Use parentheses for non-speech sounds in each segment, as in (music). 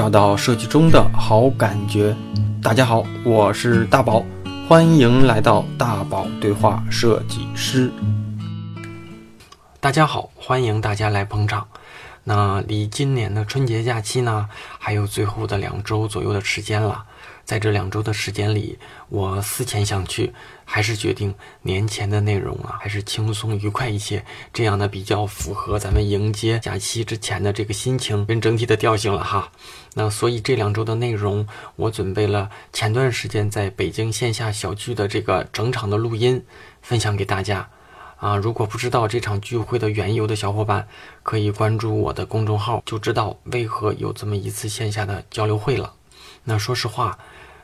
找到设计中的好感觉。大家好，我是大宝，欢迎来到大宝对话设计师。大家好，欢迎大家来捧场。那离今年的春节假期呢，还有最后的两周左右的时间了。在这两周的时间里，我思前想去，还是决定年前的内容啊，还是轻松愉快一些，这样呢比较符合咱们迎接假期之前的这个心情跟整体的调性了哈。那所以这两周的内容，我准备了前段时间在北京线下小聚的这个整场的录音，分享给大家。啊，如果不知道这场聚会的缘由的小伙伴，可以关注我的公众号，就知道为何有这么一次线下的交流会了。那说实话，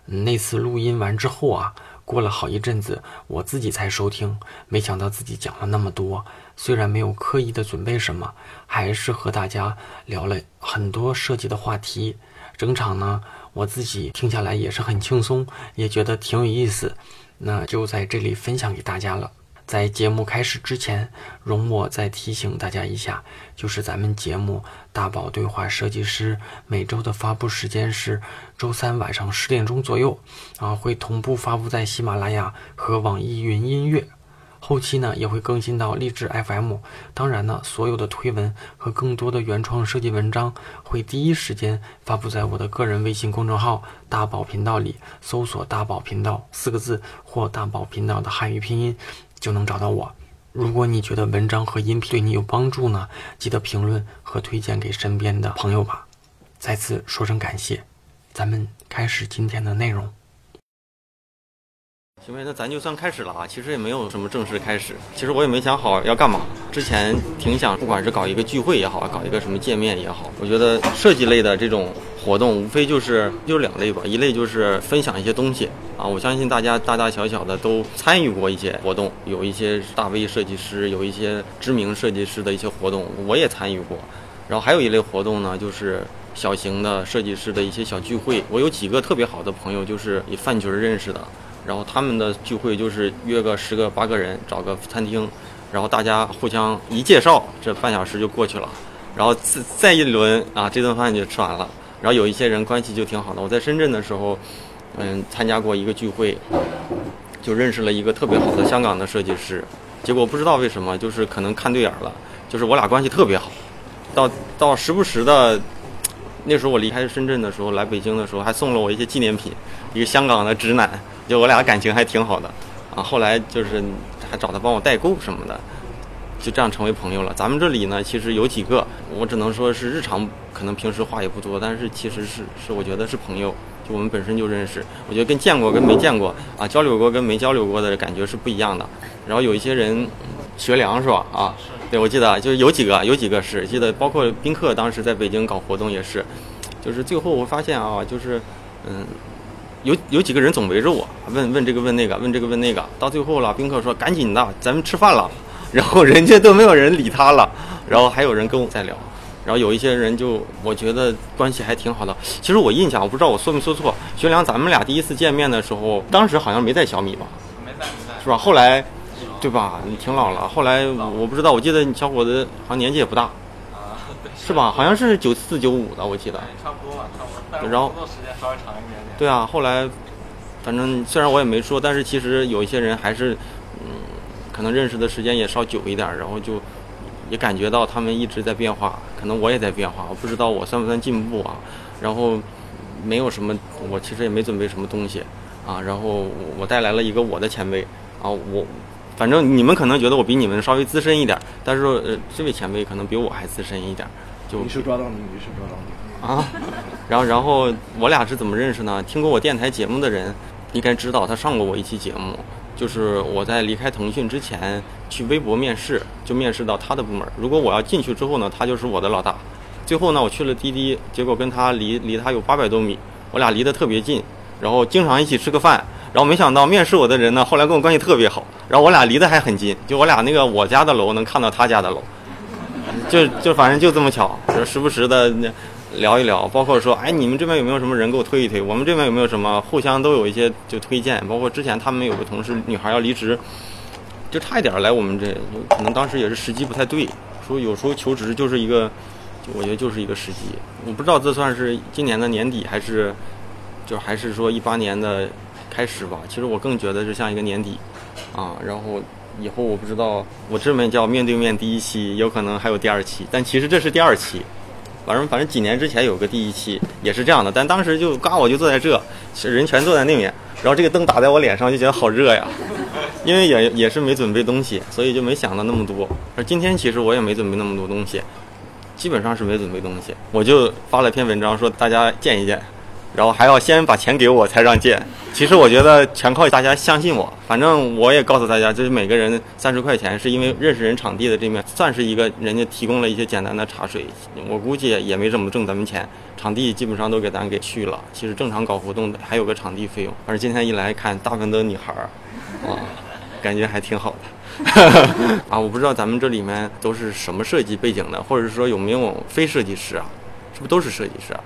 那次录音完之后啊，过了好一阵子，我自己才收听，没想到自己讲了那么多。虽然没有刻意的准备什么，还是和大家聊了很多设计的话题。整场呢，我自己听下来也是很轻松，也觉得挺有意思。那就在这里分享给大家了。在节目开始之前，容我再提醒大家一下，就是咱们节目《大宝对话设计师》每周的发布时间是周三晚上十点钟左右，啊，会同步发布在喜马拉雅和网易云音乐，后期呢也会更新到励志 FM。当然呢，所有的推文和更多的原创设计文章会第一时间发布在我的个人微信公众号“大宝频道”里，搜索“大宝频道”四个字或“大宝频道”的汉语拼音。就能找到我。如果你觉得文章和音频对你有帮助呢，记得评论和推荐给身边的朋友吧。再次说声感谢，咱们开始今天的内容。行呗，那咱就算开始了啊。其实也没有什么正式开始，其实我也没想好要干嘛。之前挺想，不管是搞一个聚会也好，搞一个什么见面也好，我觉得设计类的这种。活动无非就是就两类吧，一类就是分享一些东西啊，我相信大家大大小小的都参与过一些活动，有一些大 V 设计师，有一些知名设计师的一些活动，我也参与过。然后还有一类活动呢，就是小型的设计师的一些小聚会。我有几个特别好的朋友，就是以饭局认识的，然后他们的聚会就是约个十个八个人，找个餐厅，然后大家互相一介绍，这半小时就过去了，然后再再一轮啊，这顿饭就吃完了。然后有一些人关系就挺好的。我在深圳的时候，嗯，参加过一个聚会，就认识了一个特别好的香港的设计师。结果不知道为什么，就是可能看对眼了，就是我俩关系特别好。到到时不时的，那时候我离开深圳的时候，来北京的时候还送了我一些纪念品，一个香港的直男，就我俩感情还挺好的。啊，后来就是还找他帮我代购什么的。就这样成为朋友了。咱们这里呢，其实有几个，我只能说是日常可能平时话也不多，但是其实是是我觉得是朋友，就我们本身就认识。我觉得跟见过跟没见过啊，交流过跟没交流过的感觉是不一样的。然后有一些人，学良是吧？啊，对，我记得就是有几个，有几个是记得，包括宾客当时在北京搞活动也是，就是最后我发现啊，就是嗯，有有几个人总围着我问问这个问那个问这个问那个，到最后了，宾客说赶紧的，咱们吃饭了。(laughs) 然后人家都没有人理他了，然后还有人跟我在聊，然后有一些人就我觉得关系还挺好的。其实我印象我不知道我说没说错，学良咱们俩第一次见面的时候，当时好像没在小米吧？没在，没在，是吧？后来，对吧？你挺老了。后来我不知道，我记得你小伙子好像年纪也不大，啊，是吧？好像是九四九五的，我记得。差不多吧，差不多。然后工作时间稍微长一点点。对啊，后来，反正虽然我也没说，但是其实有一些人还是。嗯可能认识的时间也稍久一点，然后就也感觉到他们一直在变化，可能我也在变化，我不知道我算不算进步啊。然后没有什么，我其实也没准备什么东西啊。然后我带来了一个我的前辈啊，我反正你们可能觉得我比你们稍微资深一点，但是呃，这位前辈可能比我还资深一点。就你是抓到你，你是抓到你啊。然后然后我俩是怎么认识呢？听过我电台节目的人应该知道，他上过我一期节目。就是我在离开腾讯之前去微博面试，就面试到他的部门。如果我要进去之后呢，他就是我的老大。最后呢，我去了滴滴，结果跟他离离他有八百多米，我俩离得特别近，然后经常一起吃个饭。然后没想到面试我的人呢，后来跟我关系特别好，然后我俩离得还很近，就我俩那个我家的楼能看到他家的楼，就就反正就这么巧，就时不时的。聊一聊，包括说，哎，你们这边有没有什么人给我推一推？我们这边有没有什么互相都有一些就推荐？包括之前他们有个同事女孩要离职，就差一点来我们这，可能当时也是时机不太对。说有时候求职就是一个，我觉得就是一个时机。我不知道这算是今年的年底还是，就还是说一八年的开始吧。其实我更觉得是像一个年底，啊，然后以后我不知道，我这边叫面对面第一期，有可能还有第二期，但其实这是第二期。反正反正几年之前有个第一期也是这样的，但当时就刚我就坐在这，人全坐在那边，然后这个灯打在我脸上就觉得好热呀，(laughs) 因为也也是没准备东西，所以就没想到那么多。而今天其实我也没准备那么多东西，基本上是没准备东西，我就发了篇文章说大家见一见。然后还要先把钱给我才让见。其实我觉得全靠大家相信我。反正我也告诉大家，就是每个人三十块钱，是因为认识人场地的这面算是一个人家提供了一些简单的茶水。我估计也没怎么挣咱们钱，场地基本上都给咱给去了。其实正常搞活动的还有个场地费用。反正今天一来看，大部分都是女孩儿，啊，感觉还挺好的。啊，我不知道咱们这里面都是什么设计背景的，或者是说有没有非设计师啊？是不是都是设计师啊？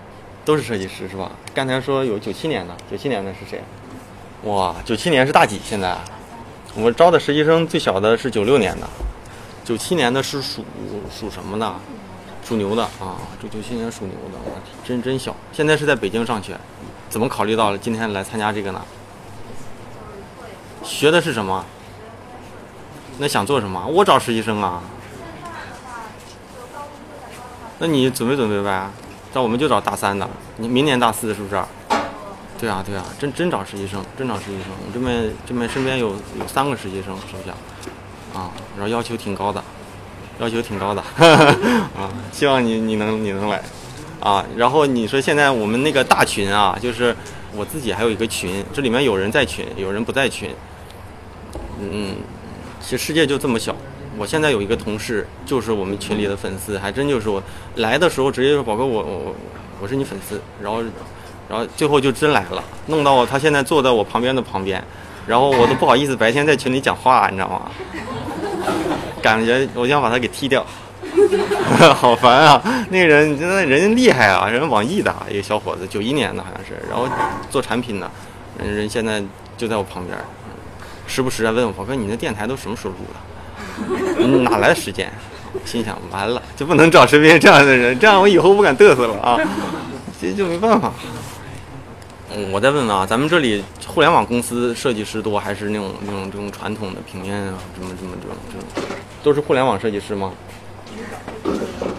都是设计师是吧？刚才说有九七年的，九七年的是谁？哇，九七年是大几？现在我招的实习生最小的是九六年的，九七年的是属属什么的？属牛的啊！这九七年属牛的，我天，真真小。现在是在北京上学，怎么考虑到了今天来参加这个呢？学的是什么？那想做什么？我找实习生啊。那你准备准备呗。那我们就找大三的，你明年大四是不是？对啊，对啊，真真找实习生，真找实习生。我这边这边身边有有三个实习生手下，啊，然后要求挺高的，要求挺高的，(laughs) 啊，希望你你能你能来，啊，然后你说现在我们那个大群啊，就是我自己还有一个群，这里面有人在群，有人不在群，嗯，其实世界就这么小。我现在有一个同事，就是我们群里的粉丝，还真就是我来的时候直接说：“宝哥，我我我是你粉丝。”然后，然后最后就真来了，弄到我他现在坐在我旁边的旁边，然后我都不好意思白天在群里讲话，你知道吗？感觉我想把他给踢掉，(laughs) 好烦啊！那个人真的人厉害啊，人网易的一个小伙子，九一年的好像是，然后做产品的，人现在就在我旁边，时不时的问我：“宝哥，你那电台都什么时候录的？” (laughs) 哪来的时间？心想完了就不能找身边这样的人，这样我以后不敢嘚瑟了啊！这就没办法。嗯，我再问问啊，咱们这里互联网公司设计师多，还是那种那种这种传统的平面啊，什么什么这种这种，都是互联网设计师吗？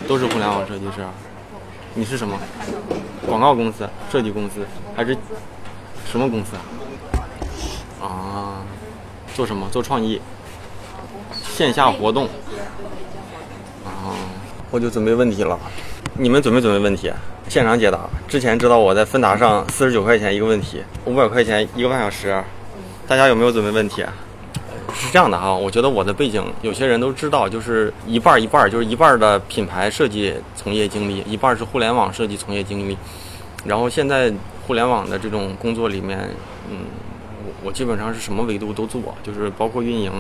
都是互联网设计师。你是什么？广告公司、设计公司，还是什么公司啊？啊，做什么？做创意。线下活动，啊，我就准备问题了。你们准备准备问题，现场解答。之前知道我在芬达上四十九块钱一个问题，五百块钱一个半小时。大家有没有准备问题？是这样的哈，我觉得我的背景有些人都知道，就是一半一半，就是一半的品牌设计从业经历，一半是互联网设计从业经历。然后现在互联网的这种工作里面，嗯。我基本上是什么维度都做，就是包括运营，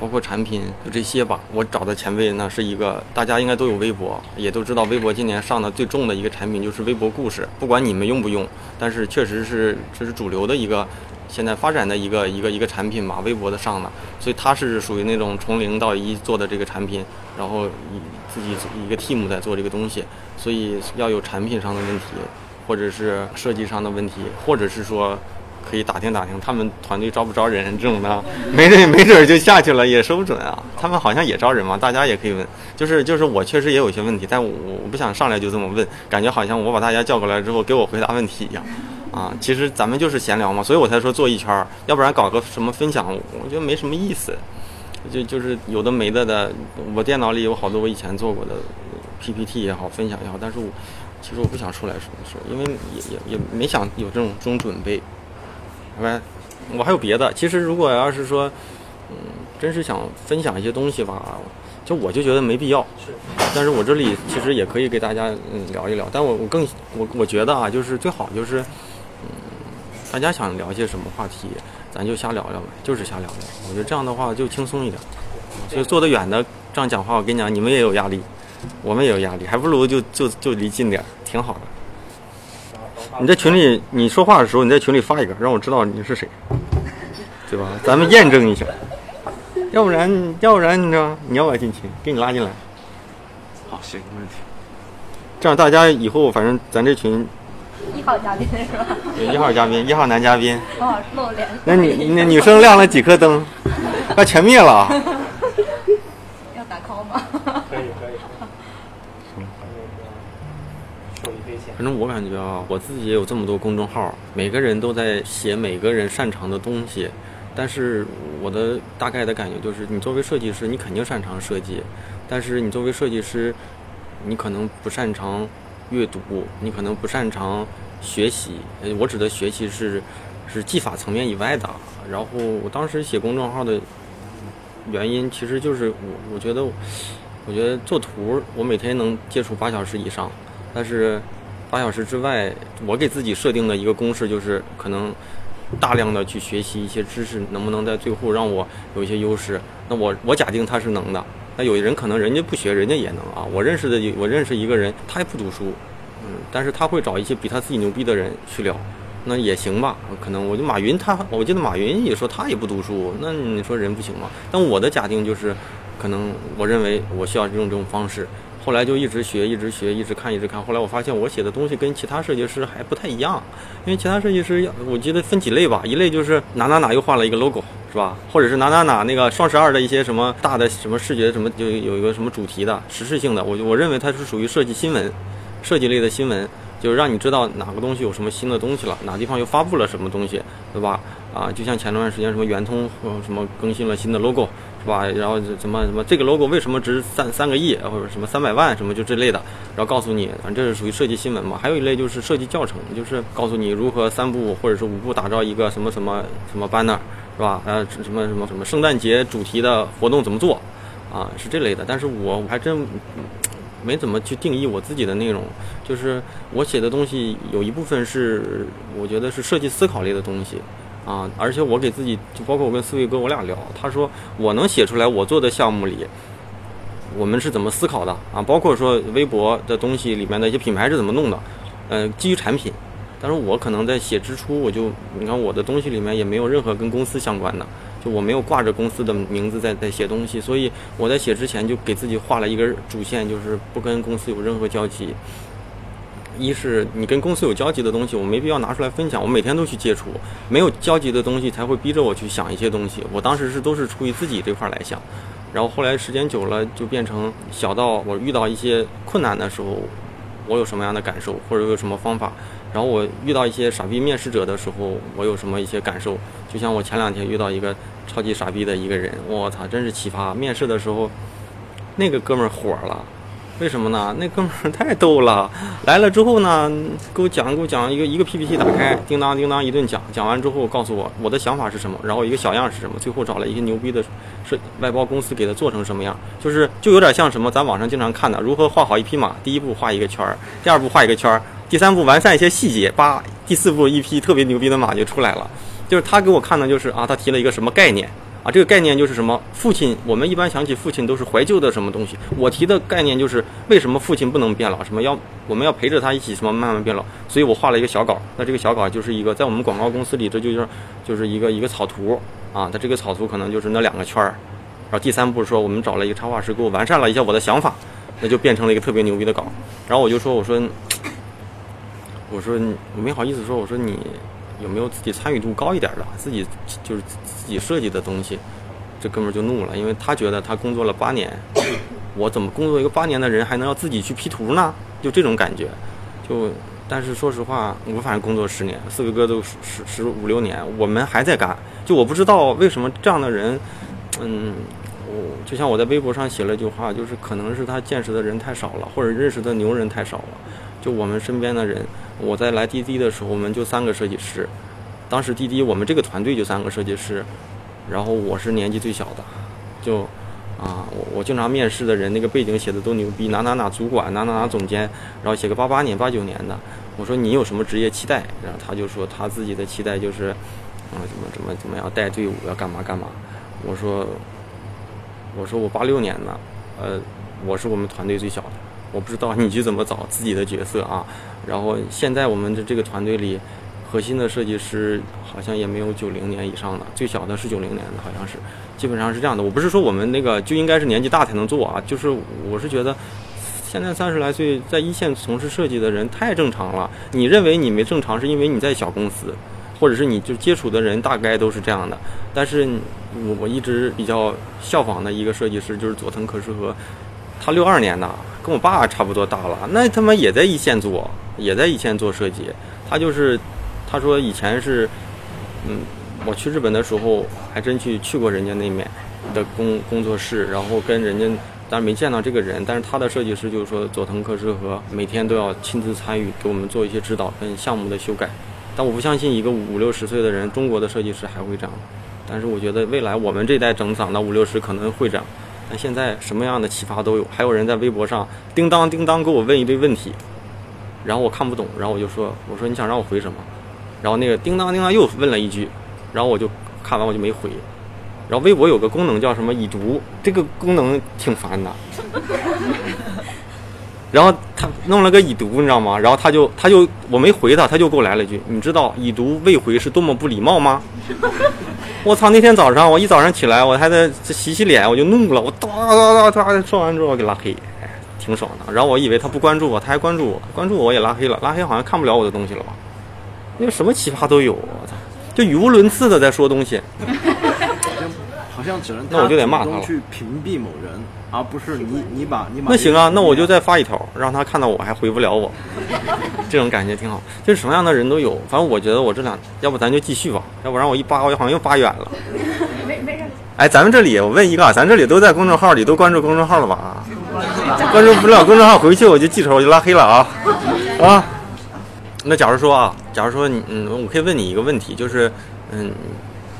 包括产品，就这些吧。我找的前辈呢是一个，大家应该都有微博，也都知道微博今年上的最重的一个产品就是微博故事。不管你们用不用，但是确实是这是主流的一个现在发展的一个一个一个产品吧，微博的上的。所以它是属于那种从零到一做的这个产品，然后自己一个 team 在做这个东西，所以要有产品上的问题，或者是设计上的问题，或者是说。可以打听打听他们团队招不招人这种的，(laughs) 没准没准就下去了，也说不准啊。他们好像也招人嘛，大家也可以问。就是就是我确实也有一些问题，但我我不想上来就这么问，感觉好像我把大家叫过来之后给我回答问题一样。啊，其实咱们就是闲聊嘛，所以我才说做一圈儿，要不然搞个什么分享，我觉得没什么意思。就就是有的没的的，我电脑里有好多我以前做过的 PPT 也好，分享也好，但是我其实我不想出来说说，因为也也也没想有这种这种准备。喂，我还有别的。其实如果要是说，嗯，真是想分享一些东西吧，就我就觉得没必要。是。但是我这里其实也可以给大家嗯聊一聊。但我我更我我觉得啊，就是最好就是，嗯，大家想聊些什么话题，咱就瞎聊聊呗，就是瞎聊聊。我觉得这样的话就轻松一点。所以坐得远的这样讲话，我跟你讲，你们也有压力，我们也有压力，还不如就就就离近点，挺好的。你在群里你说话的时候，你在群里发一个，让我知道你是谁，对吧？咱们验证一下，要不然要不然你知道，你要不要进群？给你拉进来。好，行，没问题。这样大家以后反正咱这群一号嘉宾是吧？对一号嘉宾，一号男嘉宾，哦，露脸。那你那女生亮了几颗灯？要全灭了啊。要打 call 吗？可以可以。那个受益匪浅。反正我感觉啊，我自己也有这么多公众号，每个人都在写每个人擅长的东西。但是我的大概的感觉就是，你作为设计师，你肯定擅长设计，但是你作为设计师，你可能不擅长阅读，你可能不擅长学习。我指的学习是是技法层面以外的。然后我当时写公众号的原因，其实就是我我觉得，我觉得做图，我每天能接触八小时以上，但是八小时之外，我给自己设定的一个公式就是可能大量的去学习一些知识，能不能在最后让我有一些优势？那我我假定他是能的，那有人可能人家不学，人家也能啊。我认识的我认识一个人，他也不读书，嗯，但是他会找一些比他自己牛逼的人去聊，那也行吧。可能我就马云他，我记得马云也说他也不读书，那你说人不行吗？但我的假定就是，可能我认为我需要用这种方式。后来就一直学，一直学，一直看，一直看。后来我发现我写的东西跟其他设计师还不太一样，因为其他设计师要我记得分几类吧，一类就是哪哪哪又画了一个 logo 是吧？或者是哪哪哪那个双十二的一些什么大的什么视觉什么就有一个什么主题的时事性的，我我认为它是属于设计新闻，设计类的新闻，就是让你知道哪个东西有什么新的东西了，哪地方又发布了什么东西，对吧？啊，就像前段时间什么圆通呃什么更新了新的 logo 是吧？然后什么什么这个 logo 为什么值三三个亿或者什么三百万什么就这类的，然后告诉你，反正这是属于设计新闻嘛。还有一类就是设计教程，就是告诉你如何三步或者是五步打造一个什么什么什么 banner 是吧？呃，什么什么什么圣诞节主题的活动怎么做啊？是这类的。但是我还真没怎么去定义我自己的内容，就是我写的东西有一部分是我觉得是设计思考类的东西。啊，而且我给自己，就包括我跟思维哥我俩聊，他说我能写出来我做的项目里，我们是怎么思考的啊？包括说微博的东西里面的一些品牌是怎么弄的，呃，基于产品。但是我可能在写之初，我就你看我的东西里面也没有任何跟公司相关的，就我没有挂着公司的名字在在写东西，所以我在写之前就给自己画了一根主线，就是不跟公司有任何交集。一是你跟公司有交集的东西，我没必要拿出来分享。我每天都去接触，没有交集的东西才会逼着我去想一些东西。我当时是都是出于自己这块来想，然后后来时间久了就变成小到我遇到一些困难的时候，我有什么样的感受，或者有什么方法。然后我遇到一些傻逼面试者的时候，我有什么一些感受。就像我前两天遇到一个超级傻逼的一个人，我操，真是奇葩！面试的时候，那个哥们儿火了。为什么呢？那哥们儿 (laughs) 太逗了，来了之后呢，给我讲给我讲一个一个 PPT 打开，叮当叮当一顿讲，讲完之后告诉我我的想法是什么，然后一个小样是什么，最后找了一些牛逼的是外包公司给他做成什么样，就是就有点像什么咱网上经常看的，如何画好一匹马，第一步画一个圈儿，第二步画一个圈儿，第三步完善一些细节，叭，第四步一匹特别牛逼的马就出来了，就是他给我看的就是啊，他提了一个什么概念。啊，这个概念就是什么？父亲，我们一般想起父亲都是怀旧的什么东西。我提的概念就是为什么父亲不能变老？什么要我们要陪着他一起什么慢慢变老？所以我画了一个小稿。那这个小稿就是一个在我们广告公司里，这就是就是一个一个草图啊。它这个草图可能就是那两个圈儿。然后第三步说，我们找了一个插画师给我完善了一下我的想法，那就变成了一个特别牛逼的稿。然后我就说，我说，(tsk) 我说我没好意思说，我说你。有没有自己参与度高一点的，自己就是自己设计的东西？这哥们儿就怒了，因为他觉得他工作了八年，我怎么工作一个八年的人还能要自己去 P 图呢？就这种感觉。就但是说实话，我反正工作十年，四个哥都十十五六年，我们还在干。就我不知道为什么这样的人，嗯，我就像我在微博上写了一句话，就是可能是他见识的人太少了，或者认识的牛人太少了。就我们身边的人。我在来滴滴的时候，我们就三个设计师。当时滴滴我们这个团队就三个设计师，然后我是年纪最小的，就啊，我我经常面试的人那个背景写的都牛逼，哪哪哪主管，哪哪哪总监，然后写个八八年、八九年的。我说你有什么职业期待？然后他就说他自己的期待就是啊，怎么怎么怎么样带队伍要干嘛干嘛。我说我说我八六年的，呃，我是我们团队最小的。我不知道你去怎么找自己的角色啊？然后现在我们的这个团队里，核心的设计师好像也没有九零年以上的，最小的是九零年的，好像是，基本上是这样的。我不是说我们那个就应该是年纪大才能做啊，就是我是觉得现在三十来岁，在一线从事设计的人太正常了。你认为你没正常，是因为你在小公司，或者是你就接触的人大概都是这样的。但是我我一直比较效仿的一个设计师就是佐藤可士和，他六二年的，跟我爸差不多大了，那他妈也在一线做，也在一线做设计。他就是他说以前是，嗯，我去日本的时候还真去去过人家那面的工工作室，然后跟人家。但是没见到这个人，但是他的设计师就是说佐藤克士和每天都要亲自参与，给我们做一些指导跟项目的修改。但我不相信一个五六十岁的人，中国的设计师还会这样。但是我觉得未来我们这代整长到五六十可能会这样。但现在什么样的启发都有，还有人在微博上叮当叮当给我问一堆问题，然后我看不懂，然后我就说我说你想让我回什么？然后那个叮当叮当又问了一句，然后我就看完我就没回。然后微博有个功能叫什么已读，这个功能挺烦的。然后他弄了个已读，你知道吗？然后他就他就我没回他，他就给我来了一句：“你知道已读未回是多么不礼貌吗？” (laughs) 我操！那天早上我一早上起来，我还在洗洗脸，我就怒了，我哒哒哒哒说完之后给拉黑，哎，挺爽的。然后我以为他不关注我，他还关注我，关注我也拉黑了，拉黑好像看不了我的东西了吧？因为什么奇葩都有，我操！就语无伦次的在说东西。好像只能那我就得骂他了。去屏蔽某人，而不是你你把你把。那行啊，那我就再发一条，让他看到我还回不了我，这种感觉挺好。就是什么样的人都有，反正我觉得我这两，要不咱就继续吧，要不然我一扒我好像又扒远了。没没事。哎，咱们这里我问一个，咱这里都在公众号里都关注公众号了吧？关注不了公众号，回去我就记仇，我就拉黑了啊啊！那假如说啊，假如说你嗯，我可以问你一个问题，就是嗯。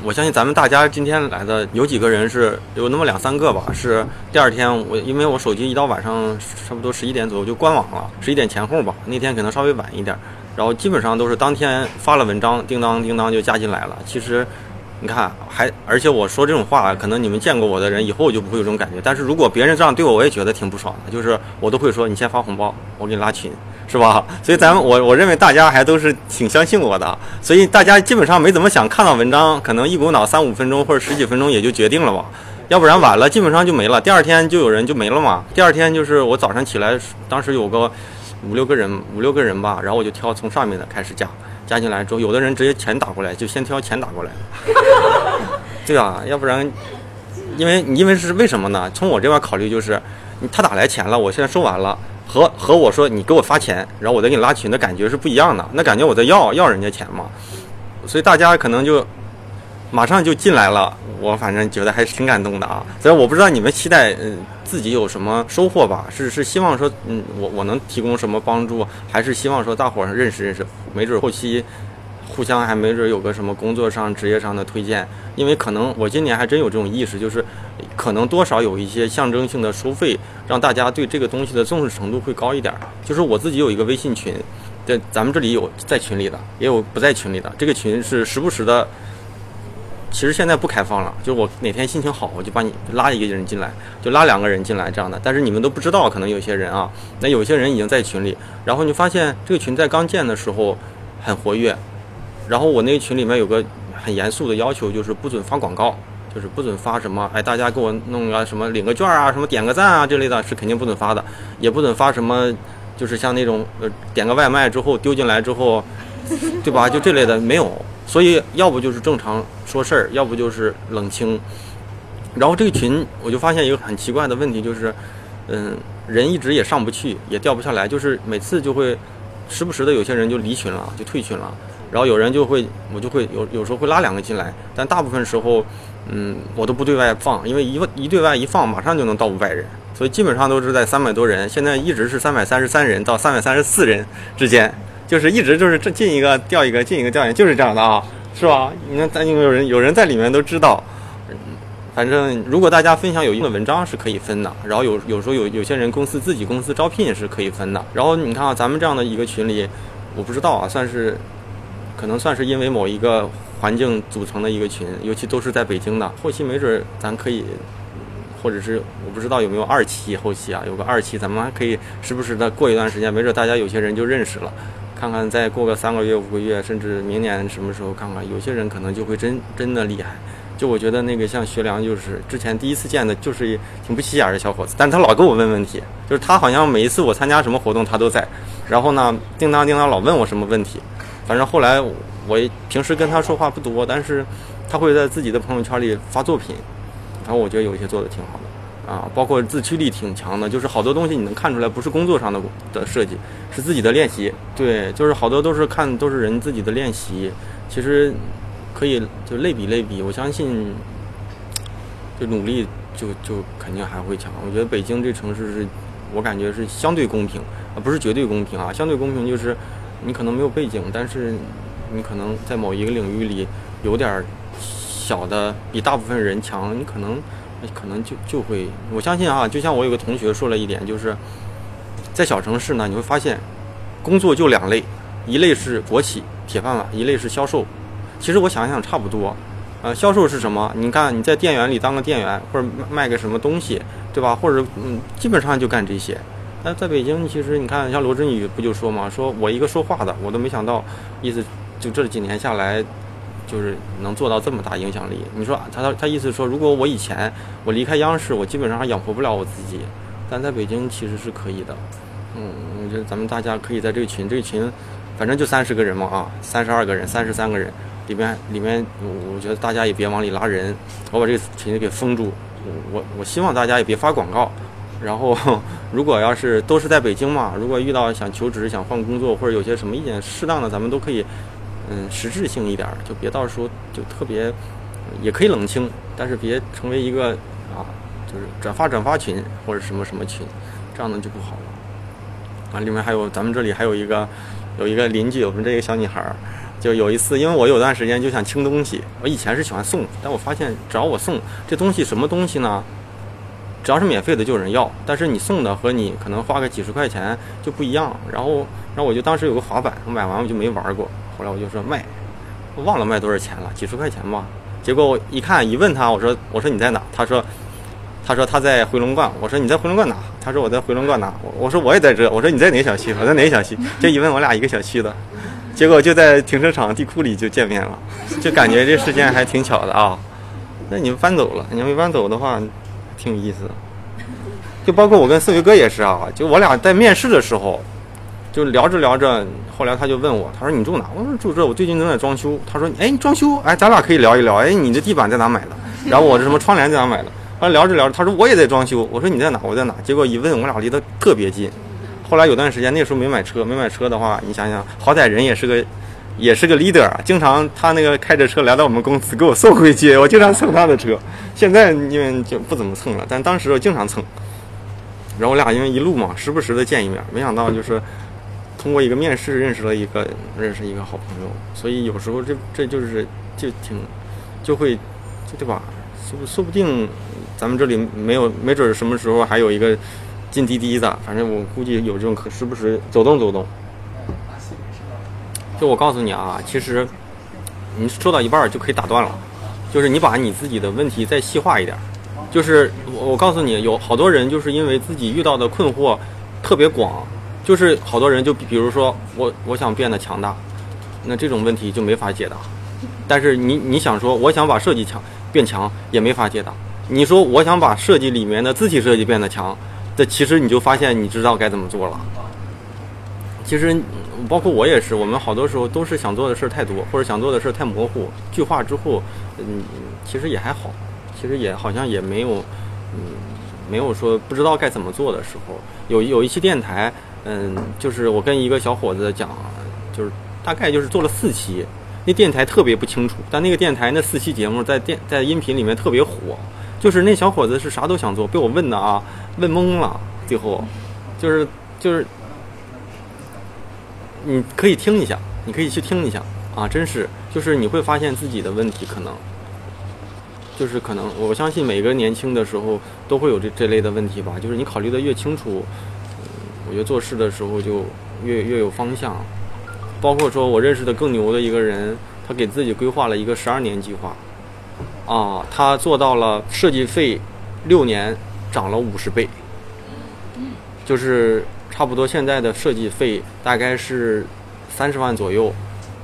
我相信咱们大家今天来的有几个人是有那么两三个吧？是第二天我因为我手机一到晚上差不多十一点左右就关网了，十一点前后吧。那天可能稍微晚一点，然后基本上都是当天发了文章，叮当叮当就加进来了。其实你看还而且我说这种话，可能你们见过我的人以后就不会有这种感觉。但是如果别人这样对我，我也觉得挺不爽的。就是我都会说你先发红包，我给你拉群。是吧？(laughs) 所以咱们我我认为大家还都是挺相信我的，所以大家基本上没怎么想看到文章，可能一股脑三五分钟或者十几分钟也就决定了吧，要不然晚了基本上就没了。第二天就有人就没了嘛。第二天就是我早上起来，当时有个五六个人五六个人吧，然后我就挑从上面的开始加，加进来之后，有的人直接钱打过来，就先挑钱打过来。(laughs) 对啊，要不然，因为因为是为什么呢？从我这边考虑就是，他打来钱了，我现在收完了。和和我说你给我发钱，然后我再给你拉群的感觉是不一样的，那感觉我在要要人家钱嘛，所以大家可能就马上就进来了，我反正觉得还是挺感动的啊。所以我不知道你们期待嗯自己有什么收获吧？是是希望说嗯我我能提供什么帮助，还是希望说大伙认识认识，没准后期。互相还没准有个什么工作上、职业上的推荐，因为可能我今年还真有这种意识，就是可能多少有一些象征性的收费，让大家对这个东西的重视程度会高一点。就是我自己有一个微信群，在咱们这里有在群里的，也有不在群里的。这个群是时不时的，其实现在不开放了，就是我哪天心情好，我就把你拉一个人进来，就拉两个人进来这样的。但是你们都不知道，可能有些人啊，那有些人已经在群里，然后你发现这个群在刚建的时候很活跃。然后我那个群里面有个很严肃的要求，就是不准发广告，就是不准发什么，哎，大家给我弄个什么领个券啊，什么点个赞啊这类的，是肯定不准发的，也不准发什么，就是像那种呃点个外卖之后丢进来之后，对吧？就这类的没有，所以要不就是正常说事儿，要不就是冷清。然后这个群我就发现一个很奇怪的问题，就是嗯，人一直也上不去，也掉不下来，就是每次就会时不时的有些人就离群了，就退群了。然后有人就会，我就会有有时候会拉两个进来，但大部分时候，嗯，我都不对外放，因为一一对外一放，马上就能到五百人，所以基本上都是在三百多人，现在一直是三百三十三人到三百三十四人之间，就是一直就是这进一个掉一个，进一个掉一个，就是这样的啊，是吧？你看咱有人有人在里面都知道，反正如果大家分享有用的文章是可以分的，然后有有时候有有些人公司自己公司招聘也是可以分的，然后你看啊，咱们这样的一个群里，我不知道啊，算是。可能算是因为某一个环境组成的一个群，尤其都是在北京的。后期没准咱可以，或者是我不知道有没有二期。后期啊，有个二期，咱们还可以时不时的过一段时间，没准大家有些人就认识了。看看再过个三个月、五个月，甚至明年什么时候看看，有些人可能就会真真的厉害。就我觉得那个像学良，就是之前第一次见的，就是挺不起眼的小伙子，但他老跟我问问题，就是他好像每一次我参加什么活动他都在，然后呢，叮当叮当老问我什么问题，反正后来我平时跟他说话不多，但是他会在自己的朋友圈里发作品，然后我觉得有一些做的挺好的啊，包括自驱力挺强的，就是好多东西你能看出来不是工作上的的设计，是自己的练习，对，就是好多都是看都是人自己的练习，其实。可以就类比类比，我相信，就努力就就肯定还会强。我觉得北京这城市是，我感觉是相对公平，啊不是绝对公平啊。相对公平就是你可能没有背景，但是你可能在某一个领域里有点小的比大部分人强，你可能可能就就会。我相信啊，就像我有个同学说了一点，就是在小城市呢，你会发现工作就两类，一类是国企铁饭碗，一类是销售。其实我想想差不多，呃，销售是什么？你看你在店员里当个店员，或者卖个什么东西，对吧？或者嗯，基本上就干这些。那在北京，其实你看像罗振宇不就说嘛，说我一个说话的，我都没想到，意思就这几年下来，就是能做到这么大影响力。你说他他他意思说，如果我以前我离开央视，我基本上还养活不了我自己，但在北京其实是可以的。嗯，我觉得咱们大家可以在这个群，这个群反正就三十个人嘛啊，三十二个人，三十三个人。里面里面，我觉得大家也别往里拉人，我把这个群给封住。我我希望大家也别发广告。然后，如果要是都是在北京嘛，如果遇到想求职、想换工作或者有些什么意见，适当的咱们都可以，嗯，实质性一点，就别到时候就特别，也可以冷清，但是别成为一个啊，就是转发转发群或者什么什么群，这样的就不好了。啊，里面还有咱们这里还有一个有一个邻居，我们这个小女孩儿。就有一次，因为我有段时间就想清东西，我以前是喜欢送，但我发现只要我送这东西，什么东西呢？只要是免费的就有人要，但是你送的和你可能花个几十块钱就不一样。然后，然后我就当时有个滑板，我买完我就没玩过。后来我就说卖，我忘了卖多少钱了，几十块钱吧。结果我一看一问他，我说我说你在哪？他说他说他在回龙观。我说你在回龙观哪？他说我在回龙观哪？我我说我也在这。我说你在哪个小区？我在哪个小区？这一问我俩一个小区的。结果就在停车场地库里就见面了，就感觉这事件还挺巧的啊。那你们搬走了，你没搬走的话，挺有意思的。就包括我跟思维哥也是啊，就我俩在面试的时候，就聊着聊着，后来他就问我，他说你住哪？我说住这，我最近正在装修。他说，哎，你装修？哎，咱俩可以聊一聊。哎，你这地板在哪买的？然后我这什么窗帘在哪买的？后来聊着聊着，他说我也在装修。我说你在哪？我在哪？结果一问，我俩离得特别近。后来有段时间，那时候没买车，没买车的话，你想想，好歹人也是个，也是个 leader，经常他那个开着车来到我们公司给我送回去，我经常蹭他的车。现在因为就不怎么蹭了，但当时我经常蹭。然后我俩因为一路嘛，时不时的见一面，没想到就是通过一个面试认识了一个认识一个好朋友，所以有时候这这就是就挺就会就对吧？说说不定咱们这里没有，没准什么时候还有一个。进滴滴的，反正我估计有这种可时不时走动走动。就我告诉你啊，其实你说到一半就可以打断了，就是你把你自己的问题再细化一点。就是我我告诉你，有好多人就是因为自己遇到的困惑特别广，就是好多人就比如说我我想变得强大，那这种问题就没法解答。但是你你想说我想把设计强变强也没法解答。你说我想把设计里面的字体设计变得强。这其实你就发现你知道该怎么做了。其实包括我也是，我们好多时候都是想做的事儿太多，或者想做的事儿太模糊，具化之后，嗯，其实也还好，其实也好像也没有，嗯，没有说不知道该怎么做的时候。有有一期电台，嗯，就是我跟一个小伙子讲，就是大概就是做了四期，那电台特别不清楚，但那个电台那四期节目在电在音频里面特别火。就是那小伙子是啥都想做，被我问的啊，问懵了。最后，就是就是，你可以听一下，你可以去听一下啊，真是，就是你会发现自己的问题可能，就是可能，我相信每个年轻的时候都会有这这类的问题吧。就是你考虑的越清楚，我觉得做事的时候就越越有方向。包括说我认识的更牛的一个人，他给自己规划了一个十二年计划。啊，他做到了设计费六年涨了五十倍，就是差不多现在的设计费大概是三十万左右，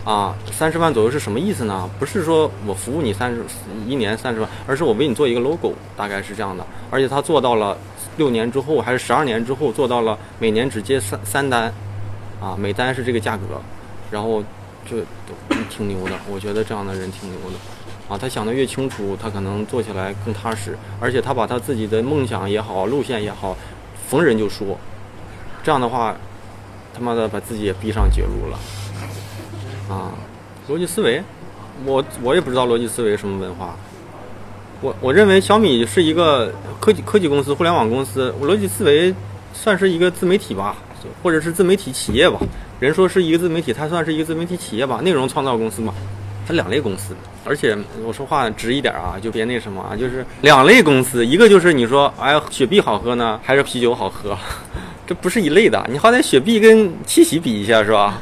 啊，三十万左右是什么意思呢？不是说我服务你三十一年三十万，而是我为你做一个 logo，大概是这样的。而且他做到了六年之后还是十二年之后做到了每年只接三三单，啊，每单是这个价格，然后就都挺牛的。我觉得这样的人挺牛的，啊，他想的越清楚，他可能做起来更踏实。而且他把他自己的梦想也好，路线也好，逢人就说，这样的话，他妈的把自己也逼上绝路了。啊，逻辑思维，我我也不知道逻辑思维什么文化。我我认为小米是一个科技科技公司、互联网公司，逻辑思维算是一个自媒体吧，或者是自媒体企业吧。人说是一个自媒体，它算是一个自媒体企业吧，内容创造公司嘛，它两类公司。而且我说话直一点啊，就别那什么啊，就是两类公司，一个就是你说哎雪碧好喝呢，还是啤酒好喝，这不是一类的。你好歹雪碧跟七喜比一下是吧？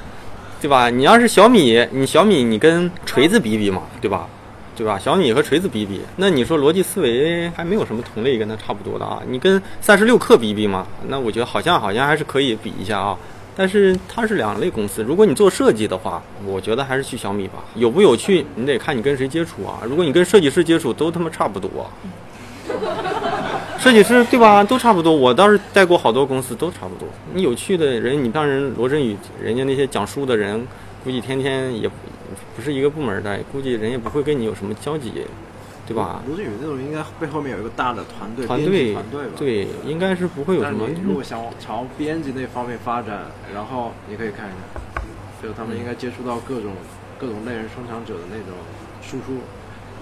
对吧？你要是小米，你小米你跟锤子比比嘛，对吧？对吧？小米和锤子比比，那你说逻辑思维还没有什么同类跟它差不多的啊？你跟三十六氪比比嘛？那我觉得好像好像还是可以比一下啊。但是它是两类公司，如果你做设计的话，我觉得还是去小米吧。有不有趣，你得看你跟谁接触啊。如果你跟设计师接触，都他妈差不多。设计师对吧？都差不多。我倒是带过好多公司，都差不多。你有趣的人，你当人罗振宇，人家那些讲书的人，估计天天也不是一个部门的，估计人也不会跟你有什么交集，对吧？罗振宇那种应该背后面有一个大的团队，团队团队吧？对，应该是不会有什么如果想朝编辑那方面发展，然后你可以看一下，就他们应该接触到各种各种类人生产者的那种输出，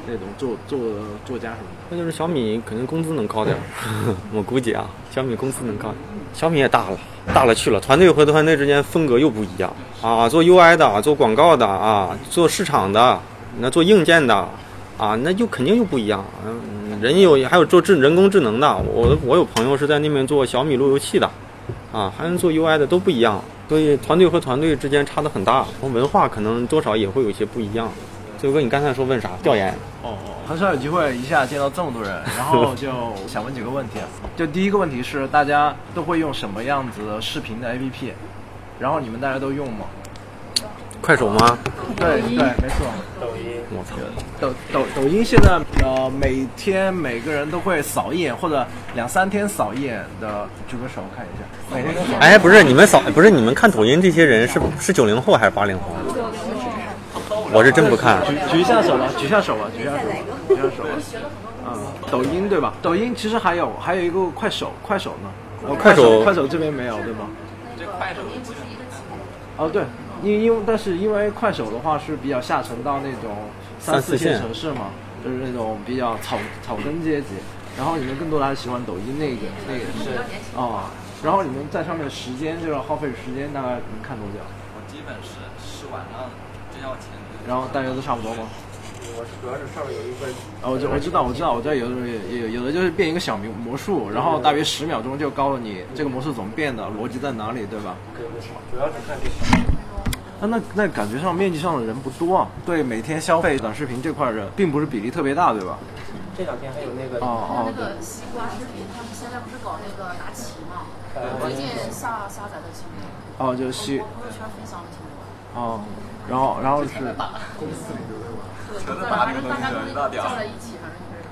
那种作作作家什么的。那就是小米肯定工资能高点儿，(laughs) 我估计啊，小米工资能高。小米也大了，大了去了，团队和团队之间风格又不一样啊。做 UI 的，做广告的啊，做市场的，那做硬件的啊，那就肯定又不一样。嗯，人有还有做智人工智能的，我我有朋友是在那边做小米路由器的，啊，还能做 UI 的都不一样。所以团队和团队之间差的很大，从文化可能多少也会有些不一样。就跟你刚才说问啥调研？哦哦，很少有机会一下见到这么多人，(laughs) 然后就想问几个问题。就第一个问题是，大家都会用什么样子的视频的 APP？然后你们大家都用吗？快手吗？对对，没错。抖音我操！抖抖抖音现在呃每天每个人都会扫一眼，或者两三天扫一眼的，举个手看一下，每天都扫。哎，不是你们扫，不是你们看抖音这些人是是九零后还是八零后？我是真不看。举举一下手吧，举下手吧，举下手吧，举下手吧。嗯，抖音对吧？抖音其实还有还有一个快手，快手呢？哦，快手快手这边没有对吧？哦，对，因因为但是因为快手的话是比较下沉到那种三四线城市嘛，就是那种比较草草根阶级，然后你们更多的还是喜欢抖音那个那个是哦，然后你们在上面的时间就是耗费时间大概能看多久？我基本是是晚上就要钱的。然后大家都差不多吗？我主要是上面有一个啊，我知我知道我知道我知道有的有有的就是变一个小魔魔术，然后大约十秒钟就告诉你这个魔术怎么变的，逻辑在哪里，对吧？主要是看这个。啊，那那感觉上面积上的人不多啊，对每天消费短视频这块儿人，并不是比例特别大，对吧？这两天还有那个哦哦，那个西瓜视频，他们现在不是搞那个拿旗嘛？最近下下载的挺多，哦就是西我朋友圈分享的挺多。哦，然后然后是对，反正大家都叫在一起，反正就是。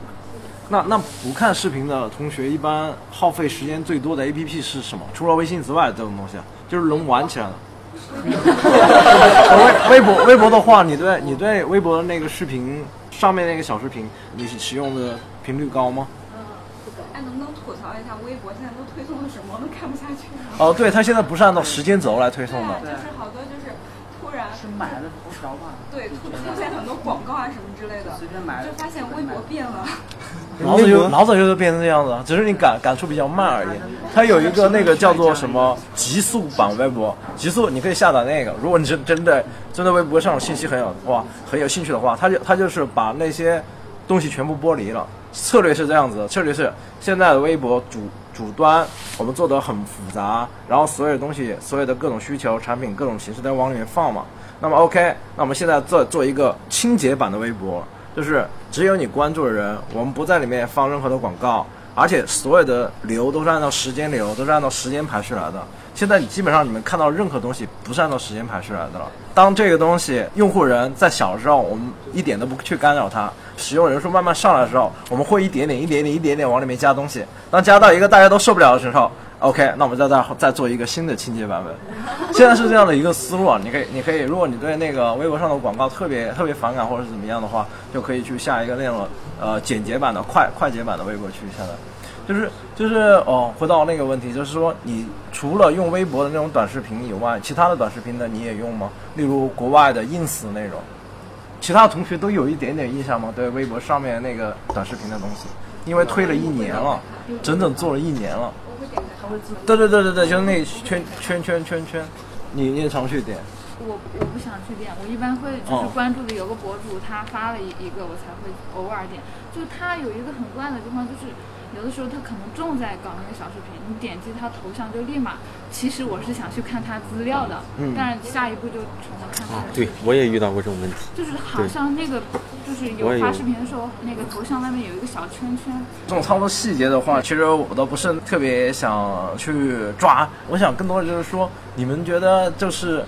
那那不看视频的同学，一般耗费时间最多的 APP 是什么？除了微信之外，这种东西啊就是能玩起来的。(laughs) 微微博微博的话，你对你对微博的那个视频上面那个小视频，你使用的频率高吗？嗯哎，能不能吐槽一下微博现在都推送的什么，我都看不下去了。哦，对，它现在不是按照时间轴来推送的。就是好多就是突然是买的头条吧？对突出现很多广告啊什么之类的，随便买就发现微博变了。(laughs) 老早就老早就变成这样子了，只是你感感触比较慢而已。它有一个那个叫做什么极速版微博，极速你可以下载那个。如果你真真的真的微博上的信息很有哇很有兴趣的话，它就它就是把那些东西全部剥离了。策略是这样子的，策略是现在的微博主主端我们做的很复杂，然后所有东西所有的各种需求产品各种形式都往里面放嘛。那么 OK，那我们现在做做一个清洁版的微博，就是只有你关注的人，我们不在里面放任何的广告而且所有的流都是按照时间流，都是按照时间排序来的。现在你基本上你们看到任何东西不是按照时间排序来的了。当这个东西用户人在小的时候，我们一点都不去干扰它；使用人数慢慢上来的时候，我们会一点点、一点点、一点点往里面加东西。当加到一个大家都受不了的时候，OK，那我们再再再做一个新的清洁版本。现在是这样的一个思路啊，你可以，你可以，如果你对那个微博上的广告特别特别反感或者是怎么样的话，就可以去下一个那种呃简洁版的快快捷版的微博去下载。就是就是哦，回到那个问题，就是说，你除了用微博的那种短视频以外，其他的短视频呢，你也用吗？例如国外的 ins 那种，其他同学都有一点点印象吗？对微博上面那个短视频的东西，因为推了一年了，整整做了一年了。对对对对对，就是那圈圈圈圈圈，你你也常去点。我我不想去点，我一般会就是关注的有个博主，他发了一一个，我才会偶尔点。就他有一个很怪的地方，就是有的时候他可能正在搞那个小视频，你点击他头像就立马，其实我是想去看他资料的，嗯但是下一步就成了看他啊的。，对我也遇到过这种问题。就是好像那个就是有有发视频的时候，那个头像外面有一个小圈圈，这种操作细节的话，其实我倒不是特别想去抓。我想更多的就是说，你们觉得就是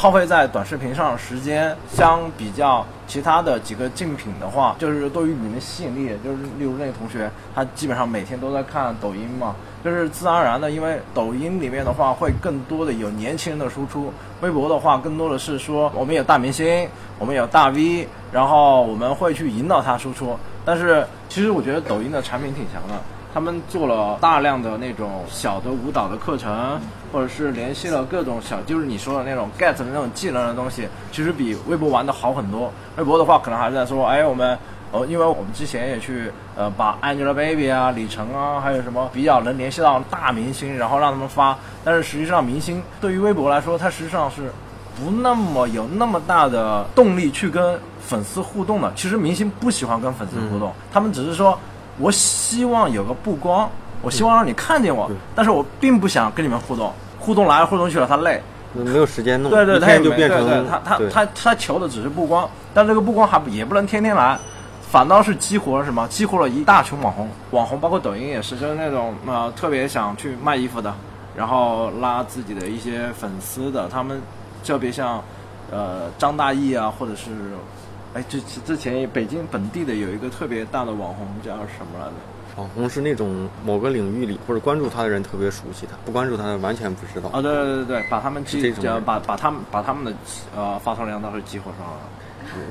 耗费在短视频上时间，相比较其他的几个竞品的话，就是对于你们吸引力，就是例如那个同学，他基本上每天都在看抖音嘛，就是自然而然的，因为抖音里面的话会更多的有年轻人的输出，微博的话更多的是说我们有大明星，我们有大 V，然后我们会去引导他输出。但是其实我觉得抖音的产品挺强的，他们做了大量的那种小的舞蹈的课程，或者是联系了各种小，就是你说的那种 get 的那种技能的东西，其实比微博玩的好很多。微博的话，可能还是在说，哎，我们。呃，因为我们之前也去呃把 Angelababy 啊、李晨啊，还有什么比较能联系到大明星，然后让他们发。但是实际上，明星对于微博来说，它实际上是不那么有那么大的动力去跟粉丝互动的。其实明星不喜欢跟粉丝互动，他们只是说，我希望有个曝光，我希望让你看见我对，但是我并不想跟你们互动，互动来互动去了，他累。没有时间弄，对对，他就变成他他他他求的只是曝光，但这个曝光还不也不能天天来，反倒是激活了什么？激活了一大群网红，网红包括抖音也是，就是那种呃特别想去卖衣服的，然后拉自己的一些粉丝的，他们特别像呃张大奕啊，或者是哎之之前北京本地的有一个特别大的网红叫什么来着？网红是那种某个领域里或者关注他的人特别熟悉他，不关注他的完全不知道。啊，对对对对，把他们激种把把他们把他们的呃发送量倒是激活上了。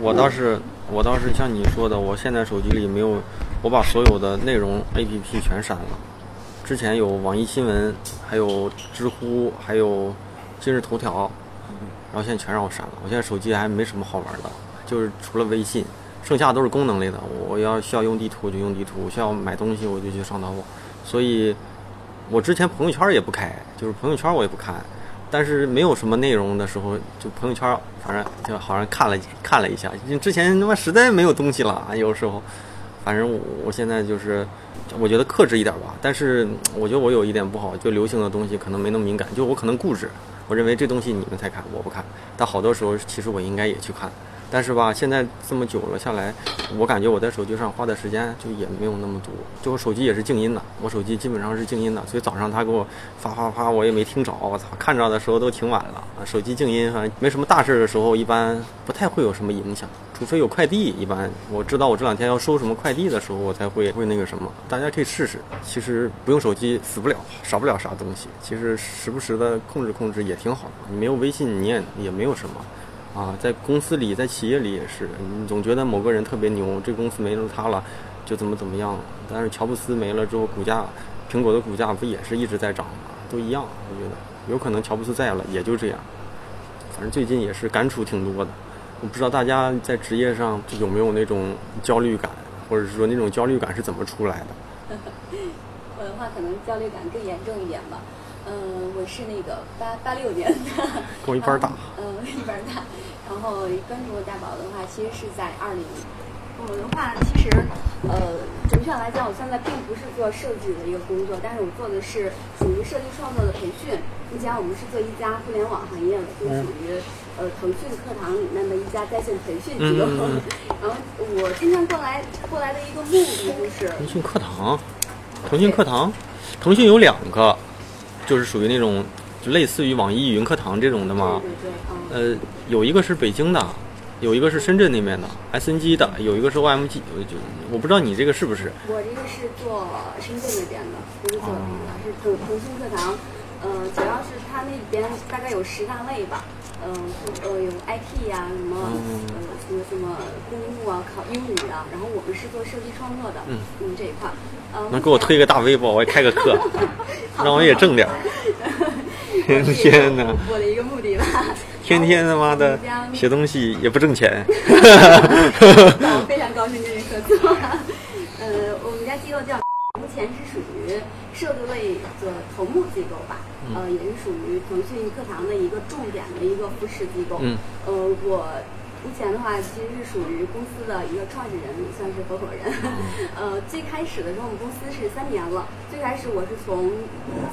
我倒是我倒是像你说的，我现在手机里没有，我把所有的内容 APP 全删了。之前有网易新闻，还有知乎，还有今日头条，然后现在全让我删了。我现在手机还没什么好玩的，就是除了微信，剩下都是功能类的。我要需要用地图就用地图，需要买东西我就去上淘宝。所以，我之前朋友圈也不开，就是朋友圈我也不看。但是没有什么内容的时候，就朋友圈，反正就好像看了看了一下，因为之前他妈实在没有东西了，有时候，反正我现在就是，我觉得克制一点吧。但是我觉得我有一点不好，就流行的东西可能没那么敏感，就我可能固执，我认为这东西你们才看，我不看。但好多时候其实我应该也去看，但是吧，现在这么久了下来，我感觉我在手机上花的时间就也没有那么多。就我手机也是静音的，我手机基本上是静音的，所以早上他给我发发发，我也没听着。我操，看着的时候都挺晚了。啊手机静音，反正没什么大事儿的时候，一般不太会有什么影响，除非有快递。一般我知道我这两天要收什么快递的时候，我才会会那个什么。大家可以试试，其实不用手机死不了，少不了啥东西。其实时不时的控制控制也挺好的。你没有微信，你也也没有什么。啊，在公司里，在企业里也是，你总觉得某个人特别牛，这公司没了他了，就怎么怎么样。但是乔布斯没了之后，股价，苹果的股价不也是一直在涨吗？都一样，我觉得有可能乔布斯在了，也就这样。反正最近也是感触挺多的，我不知道大家在职业上有没有那种焦虑感，或者是说那种焦虑感是怎么出来的？(laughs) 我的话可能焦虑感更严重一点吧。嗯，我是那个八八六年的，跟我一般大。(laughs) 嗯，一般大。然后关注大宝的话，其实是在二零。我的话，其实呃，准确来讲，我现在并不是做设计的一个工作，但是我做的是属于设计创作的培训。目前我们是做一家互联网行业的，就属于呃腾讯课堂里面的一家在线培训机构。嗯 (laughs) 然后我今天过来过来的一个目的就是。腾讯课堂，腾讯课堂，腾讯有两个，就是属于那种就类似于网易云课堂这种的嘛。对对。呃，有一个是北京的，有一个是深圳那边的 SNG 的，有一个是 OMG，我就我不知道你这个是不是。我这个是做深圳那边的，不是做那个，是腾腾讯课堂。呃，主要是它那边大概有十大类吧。嗯，呃，有 IT 呀，什么呃，什么什么公务啊，考英语啊，然后我们是做设计创作的，嗯，这一块。能给我推个大 V 不？我也开个课，(laughs) 让我也挣点。天天的，我的一个目的吧。天天他妈的写东西也不挣钱。(laughs) 我非常高兴跟你合作。(laughs) 呃，我们家机构叫，目前是属于设计类的头目机构吧。呃，也是属于腾讯课堂的一个重点的一个扶持机构。嗯。呃，我。目前的话，其实是属于公司的一个创始人，算是合伙人。(laughs) 呃，最开始的时候，我们公司是三年了。最开始我是从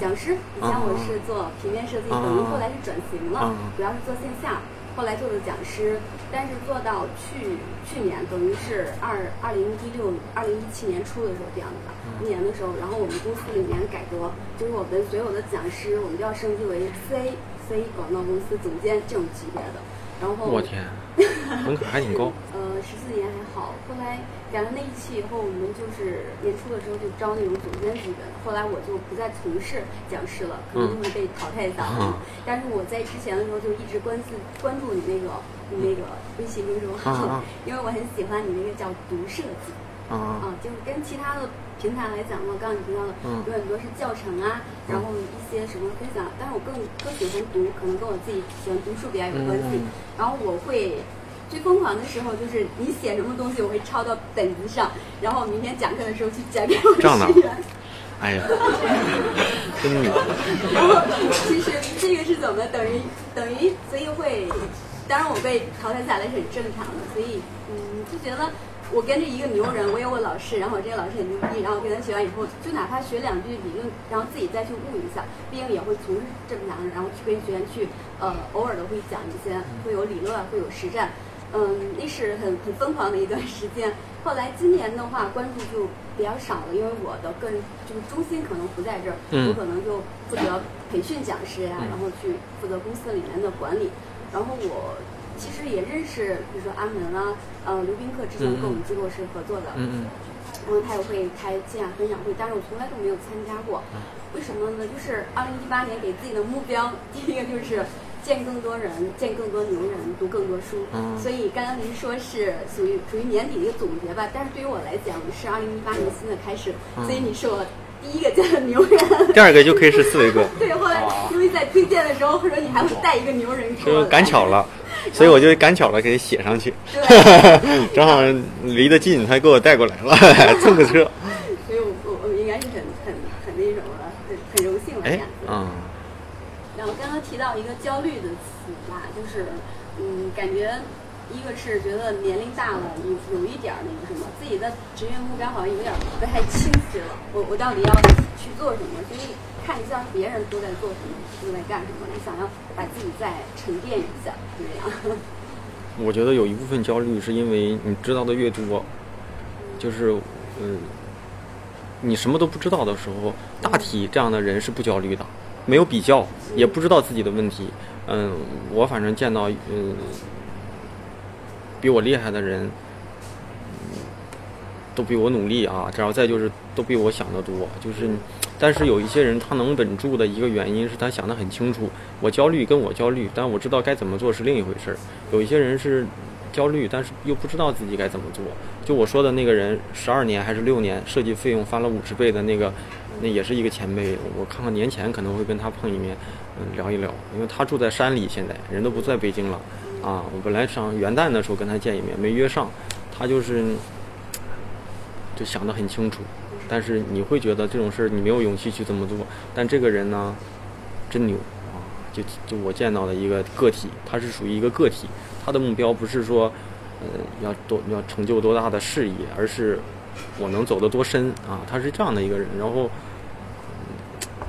讲师，以前我是做平面设计，等于后来是转型了，主要是做线下。后来做的讲师，但是做到去去年，等于是二二零一六、二零一七年初的时候这样子的。一年的时候，然后我们公司里面改革，就是我们所有的讲师，我们都要升级为 C C 广告公司总监这种级别的。然后我天，(laughs) 门槛还挺高。呃，十四年还好，后来改了那一期以后，我们就是年初的时候就招那种总监级的。后来我就不再从事讲师了，可能就会被淘汰掉。(laughs) 但是我在之前的时候就一直关注关注你那个你那个微信公众号，因为我很喜欢你那个叫读设计。啊，就是跟其他的平台来讲的话，刚刚你提到的有很多是教程啊，然后一些什么分享，但是我更更喜欢读，可能跟我自己喜欢读书比较有关系。然后我会最疯狂的时候就是你写什么东西，我会抄到本子上，然后明天讲课的时候去讲给我的 (laughs) 学员。哎呀，(laughs) 真的。然后其实这个是怎么等于等于，所以会，当然我被淘汰下来是很正常的，所以嗯就觉得。我跟着一个牛人，我有我老师，然后我这个老师很牛逼，然后跟他学完以后，就哪怕学两句理论，然后自己再去悟一下，毕竟也会从事这么难，然后去跟学员去，呃，偶尔的会讲一些，会有理论，会有实战，嗯，那是很很疯狂的一段时间。后来今年的话，关注就比较少了，因为我的个人就是中心可能不在这儿，我可能就负责培训讲师呀，然后去负责公司里面的管理，然后我。其实也认识，比如说阿门啊，呃，刘宾客之前跟我们机构是合作的，嗯嗯，然后他也会开线下分享会，但是我从来都没有参加过，为什么呢？就是二零一八年给自己的目标，第一个就是见更多人，见更多牛人，读更多书，所以刚刚您说是属于属于年底的一个总结吧，但是对于我来讲是二零一八年新的开始，所以你是我。第一个叫牛人，第二个就可以是四维哥。(laughs) 对，后来因为在推荐的时候，或者你还会带一个牛人就赶巧了，(laughs) 所以我就赶巧了给他写上去。(laughs) 正好离得近，他给我带过来了，蹭个车。所以我我我应该是很很很那什么了，很很荣幸了这样子。嗯。然后刚刚提到一个焦虑的词吧，就是嗯，感觉。一个是觉得年龄大了，有有一点那个什么，自己的职业目标好像有点不太清晰了。我我到底要去做什么？所以看一下别人都在做什么，都在干什么，你想要把自己再沉淀一下，就这样。(laughs) 我觉得有一部分焦虑是因为你知道的越多，就是嗯，你什么都不知道的时候，大体这样的人是不焦虑的，没有比较，也不知道自己的问题。嗯，我反正见到嗯。比我厉害的人，都比我努力啊！然后再就是都比我想的多。就是，但是有一些人他能稳住的一个原因是他想得很清楚。我焦虑跟我焦虑，但我知道该怎么做是另一回事儿。有一些人是焦虑，但是又不知道自己该怎么做。就我说的那个人，十二年还是六年，设计费用翻了五十倍的那个，那也是一个前辈。我看看年前可能会跟他碰一面，嗯，聊一聊，因为他住在山里，现在人都不在北京了。啊，我本来想元旦的时候跟他见一面，没约上。他就是就想得很清楚，但是你会觉得这种事儿你没有勇气去这么做。但这个人呢，真牛啊！就就我见到的一个个体，他是属于一个个体，他的目标不是说，呃，要多要成就多大的事业，而是我能走得多深啊！他是这样的一个人，然后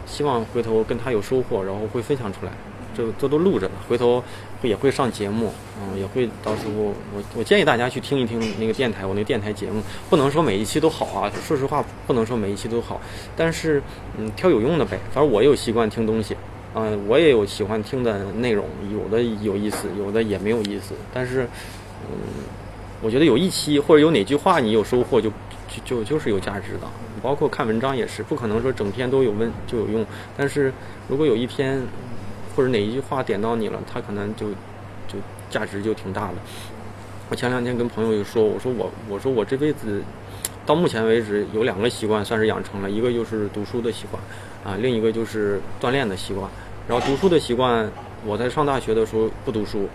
希望回头跟他有收获，然后会分享出来。这这都录着呢，回头也会上节目，嗯，也会到时候我我建议大家去听一听那个电台，我那电台节目，不能说每一期都好啊，说实话不能说每一期都好，但是嗯，挑有用的呗，反正我有习惯听东西，嗯，我也有喜欢听的内容，有的有意思，有的也没有意思，但是嗯，我觉得有一期或者有哪句话你有收获就。就就是有价值的，包括看文章也是，不可能说整篇都有问就有用。但是如果有一篇或者哪一句话点到你了，它可能就就价值就挺大的。我前两天跟朋友就说，我说我我说我这辈子到目前为止有两个习惯算是养成了，一个就是读书的习惯啊，另一个就是锻炼的习惯。然后读书的习惯，我在上大学的时候不读书，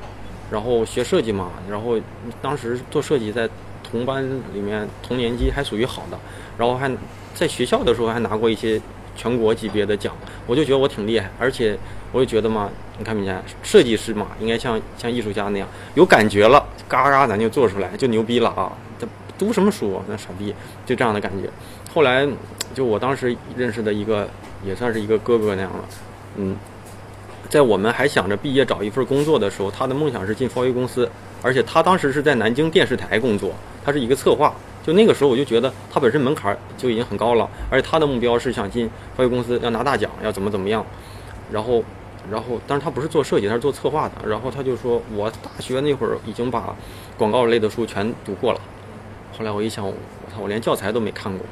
然后学设计嘛，然后当时做设计在。同班里面同年级还属于好的，然后还在学校的时候还拿过一些全国级别的奖，我就觉得我挺厉害，而且我也觉得嘛，你看没见，设计师嘛，应该像像艺术家那样有感觉了，嘎嘎咱就做出来就牛逼了啊！这读什么书那傻逼，就这样的感觉。后来就我当时认识的一个也算是一个哥哥那样了，嗯，在我们还想着毕业找一份工作的时候，他的梦想是进华为公司，而且他当时是在南京电视台工作。他是一个策划，就那个时候我就觉得他本身门槛就已经很高了，而且他的目标是想进华为公司，要拿大奖，要怎么怎么样。然后，然后，但是他不是做设计，他是做策划的。然后他就说，我大学那会儿已经把广告类的书全读过了。后来我一想，我操，我连教材都没看过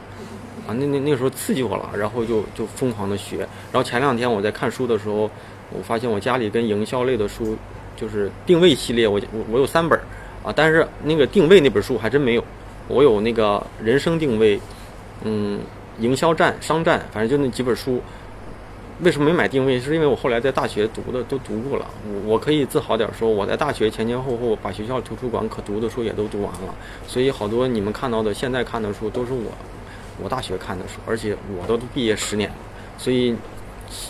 啊！那那那个时候刺激我了，然后就就疯狂的学。然后前两天我在看书的时候，我发现我家里跟营销类的书，就是定位系列，我我我有三本。啊，但是那个定位那本书还真没有，我有那个人生定位，嗯，营销战、商战，反正就那几本书。为什么没买定位？是因为我后来在大学读的都读过了。我我可以自豪点说，我在大学前前后后把学校图书馆可读的书也都读完了。所以好多你们看到的现在看的书都是我我大学看的书，而且我都毕业十年了。所以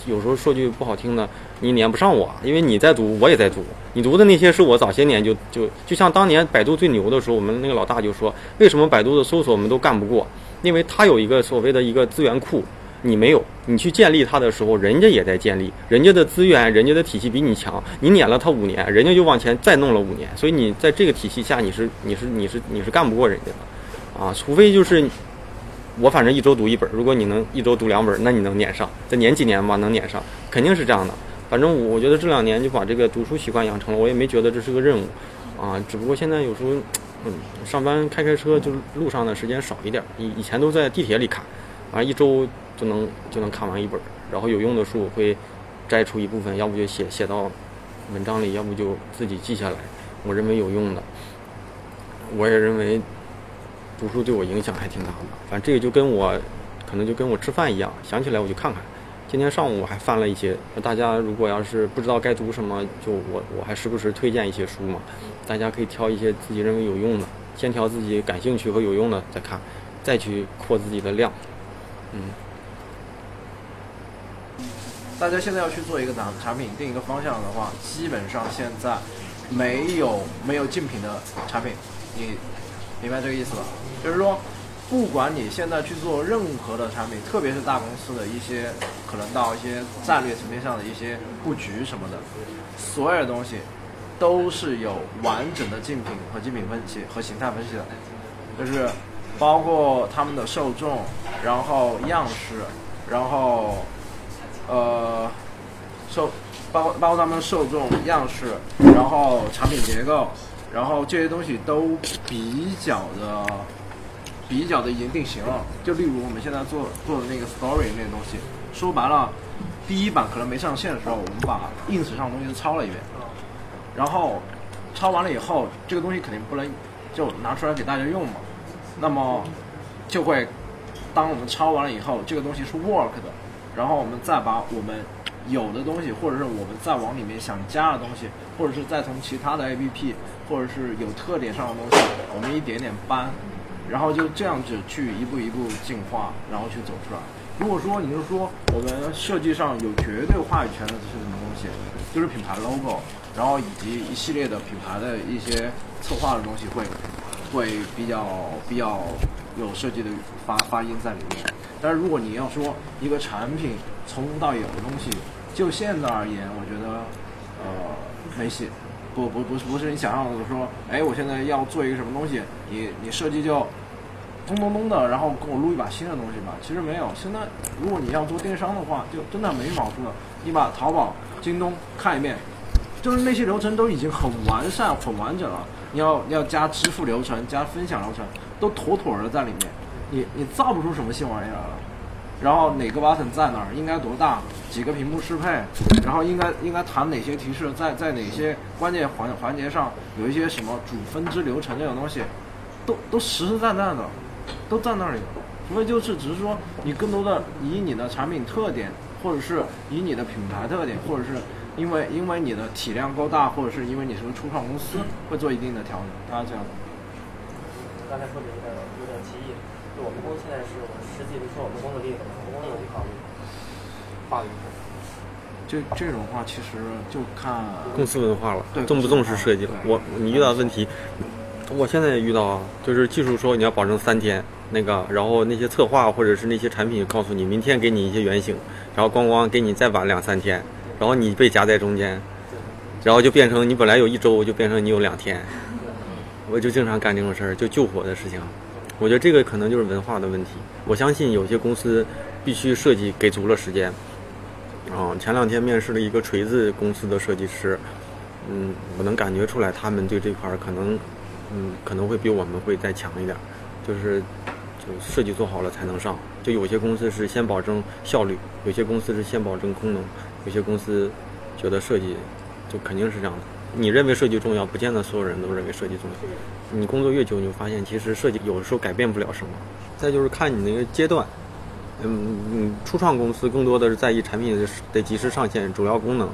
有时候说句不好听的。你撵不上我，因为你在读，我也在读。你读的那些是我早些年就就就像当年百度最牛的时候，我们那个老大就说，为什么百度的搜索我们都干不过？因为他有一个所谓的一个资源库，你没有。你去建立它的时候，人家也在建立，人家的资源、人家的体系比你强，你撵了他五年，人家就往前再弄了五年。所以你在这个体系下，你是你是你是你是干不过人家的，啊，除非就是我反正一周读一本，如果你能一周读两本，那你能撵上，再撵几年吧，能撵上，肯定是这样的。反正我觉得这两年就把这个读书习惯养成了，我也没觉得这是个任务，啊，只不过现在有时候，嗯，上班开开车就路上的时间少一点，以以前都在地铁里看，啊，一周就能就能看完一本，然后有用的书我会摘出一部分，要不就写写到文章里，要不就自己记下来，我认为有用的，我也认为读书对我影响还挺大的，反正这个就跟我可能就跟我吃饭一样，想起来我就看看。今天上午我还翻了一些，大家如果要是不知道该读什么，就我我还时不时推荐一些书嘛，大家可以挑一些自己认为有用的，先挑自己感兴趣和有用的再看，再去扩自己的量。嗯。大家现在要去做一个产产品定一个方向的话，基本上现在没有没有竞品的产品，你明白这个意思吧？就是说。不管你现在去做任何的产品，特别是大公司的一些，可能到一些战略层面上的一些布局什么的，所有的东西都是有完整的竞品和竞品分析和形态分析的，就是包括他们的受众，然后样式，然后呃受包包括他们受众样式，然后产品结构，然后这些东西都比较的。比较的已经定型了，就例如我们现在做做的那个 story 那个东西，说白了，第一版可能没上线的时候，我们把 ins 上的东西都抄了一遍，然后抄完了以后，这个东西肯定不能就拿出来给大家用嘛，那么就会当我们抄完了以后，这个东西是 work 的，然后我们再把我们有的东西，或者是我们再往里面想加的东西，或者是再从其他的 app，或者是有特点上的东西，我们一点点搬。然后就这样子去一步一步进化，然后去走出来。如果说你是说我们设计上有绝对话语权的这是什么东西，就是品牌 logo，然后以及一系列的品牌的一些策划的东西会会比较比较有设计的发发音在里面。但是如果你要说一个产品从无到有的东西，就现在而言，我觉得呃没戏。不不不是不是你想象的说，哎，我现在要做一个什么东西，你你设计就咚咚咚的，然后给我录一把新的东西吧。其实没有，现在如果你要做电商的话，就真的没毛病了。你把淘宝、京东看一遍，就是那些流程都已经很完善、很完整了。你要要加支付流程、加分享流程，都妥妥的在里面。你你造不出什么新玩意儿了。然后哪个 button 在哪儿，应该多大，几个屏幕适配，然后应该应该弹哪些提示，在在哪些关键环环节上有一些什么主分支流程这种东西，都都实实在在的，都在那里。所以就是只是说你更多的以你的产品特点，或者是以你的品牌特点，或者是因为因为你的体量够大，或者是因为你是个初创公司，会做一定的调整。大家这样。刚才说的有点有点歧义，就我们公司现在是实际说我们工作力，我们工作力考虑法语。这这种话其实就看公司文化了，对重不重视设计了。我你遇到问题，我现在也遇到啊，就是技术说你要保证三天那个，然后那些策划或者是那些产品告诉你明天给你一些原型，然后咣咣给你再晚两三天，然后你被夹在中间，然后就变成你本来有一周，就变成你有两天。我就经常干这种事儿，就救火的事情。我觉得这个可能就是文化的问题。我相信有些公司必须设计给足了时间。啊，前两天面试了一个锤子公司的设计师，嗯，我能感觉出来他们对这块儿可能，嗯，可能会比我们会再强一点。就是就设计做好了才能上。就有些公司是先保证效率，有些公司是先保证功能，有些公司觉得设计就肯定是这样的。你认为设计重要，不见得所有人都认为设计重要。你工作越久，你就发现其实设计有时候改变不了什么。再就是看你那个阶段，嗯，初创公司更多的是在意产品得及时上线，主要功能。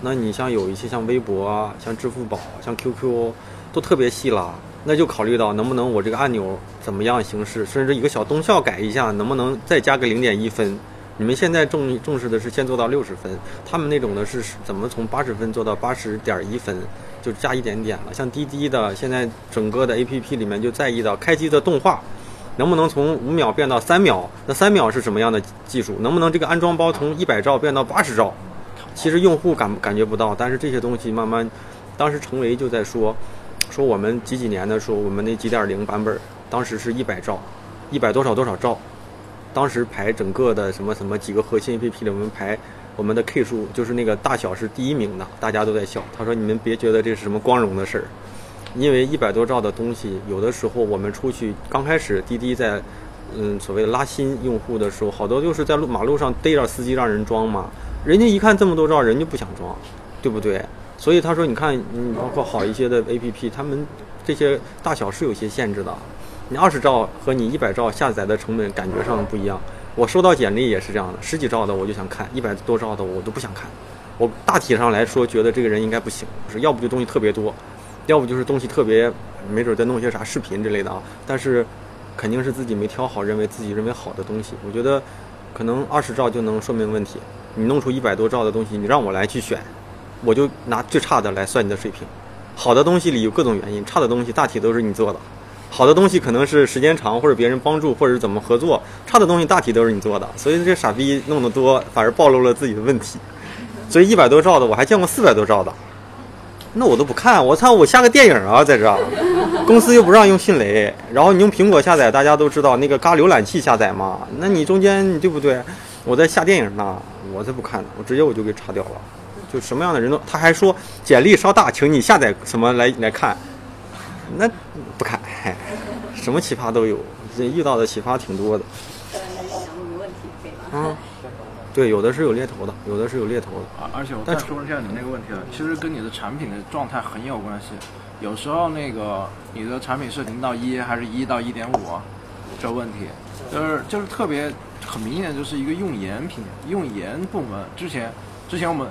那你像有一些像微博啊、像支付宝、像 QQ，都特别细了，那就考虑到能不能我这个按钮怎么样形式，甚至一个小动效改一下，能不能再加个零点一分。你们现在重重视的是先做到六十分，他们那种的是怎么从八十分做到八十点一分，就加一点点了。像滴滴的，现在整个的 APP 里面就在意到开机的动画，能不能从五秒变到三秒？那三秒是什么样的技术？能不能这个安装包从一百兆变到八十兆？其实用户感感觉不到，但是这些东西慢慢，当时程维就在说，说我们几几年的时候，我们那几点零版本，当时是一百兆，一百多少多少兆。当时排整个的什么什么几个核心 APP 里，我们排我们的 K 数，就是那个大小是第一名的，大家都在笑。他说：“你们别觉得这是什么光荣的事儿，因为一百多兆的东西，有的时候我们出去刚开始滴滴在嗯所谓的拉新用户的时候，好多就是在路马路上逮着司机让人装嘛，人家一看这么多兆，人就不想装，对不对？所以他说，你看，嗯，包括好一些的 APP，他们这些大小是有些限制的。”你二十兆和你一百兆下载的成本感觉上不一样。我收到简历也是这样的，十几兆的我就想看，一百多兆的我都不想看。我大体上来说觉得这个人应该不行，是要不就东西特别多，要不就是东西特别，没准再弄些啥视频之类的啊。但是肯定是自己没挑好，认为自己认为好的东西。我觉得可能二十兆就能说明问题。你弄出一百多兆的东西，你让我来去选，我就拿最差的来算你的水平。好的东西里有各种原因，差的东西大体都是你做的。好的东西可能是时间长，或者别人帮助，或者怎么合作；差的东西大体都是你做的，所以这傻逼弄得多，反而暴露了自己的问题。所以一百多兆的我还见过四百多兆的，那我都不看。我操，我下个电影啊，在这儿，公司又不让用迅雷，然后你用苹果下载，大家都知道那个嘎浏览器下载嘛，那你中间你对不对？我在下电影呢，我才不看呢，我直接我就给叉掉了。就什么样的人都，他还说简历稍大，请你下载什么来来看。那不看，什么奇葩都有，这遇到的奇葩挺多的。嗯，对，有的是有猎头的，有的是有猎头的。而而且我再说一下你那个问题了，其实跟你的产品的状态很有关系。有时候那个你的产品是零到一还是一到一点五，这问题就是就是特别很明显，就是一个用研品用研部门。之前之前我们。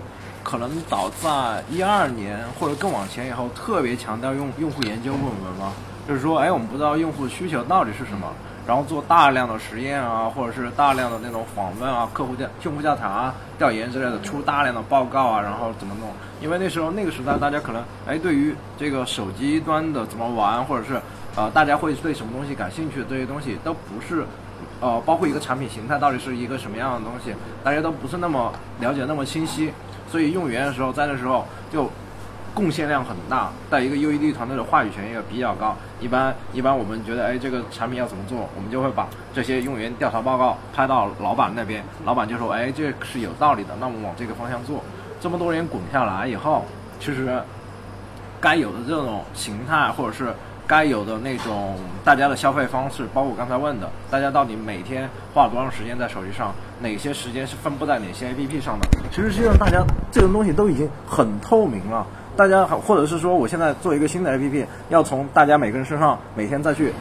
可能早在一二年或者更往前以后，特别强调用用户研究部门嘛，就是说，哎，我们不知道用户需求到底是什么，然后做大量的实验啊，或者是大量的那种访问啊，客户调用户调查啊、调研之类的，出大量的报告啊，然后怎么弄？因为那时候那个时代，大家可能哎，对于这个手机端的怎么玩，或者是呃，大家会对什么东西感兴趣，这些东西都不是，呃，包括一个产品形态到底是一个什么样的东西，大家都不是那么了解那么清晰。所以用语言的时候，在那时候就贡献量很大，在一个 UED 团队的话语权也比较高。一般一般我们觉得，哎，这个产品要怎么做，我们就会把这些用户调查报告拍到老板那边，老板就说，哎，这是有道理的，那我们往这个方向做。这么多年滚下来以后，其实该有的这种形态，或者是该有的那种大家的消费方式，包括我刚才问的，大家到底每天花了多长时间在手机上，哪些时间是分布在哪些 APP 上的？其实实际上大家这种东西都已经很透明了。大家或者是说，我现在做一个新的 APP，要从大家每个人身上每天再去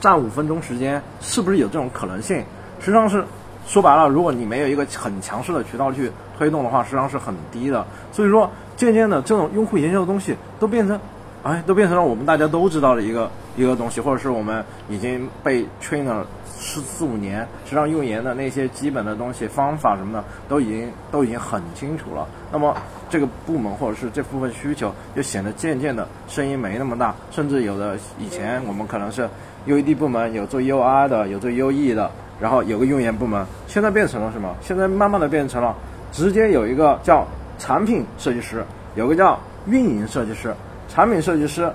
占五分钟时间，是不是有这种可能性？实际上是说白了，如果你没有一个很强势的渠道去推动的话，实际上是很低的。所以说，渐渐的这种用户研究的东西都变成，哎，都变成了我们大家都知道的一个一个东西，或者是我们已经被 train 了四四五年，实际上用研的那些基本的东西、方法什么的，都已经都已经很清楚了。那么这个部门或者是这部分需求，就显得渐渐的声音没那么大，甚至有的以前我们可能是 UED 部门有做 UI 的，有做 UE 的，然后有个用研部门，现在变成了什么？现在慢慢的变成了直接有一个叫产品设计师，有个叫运营设计师。产品设计师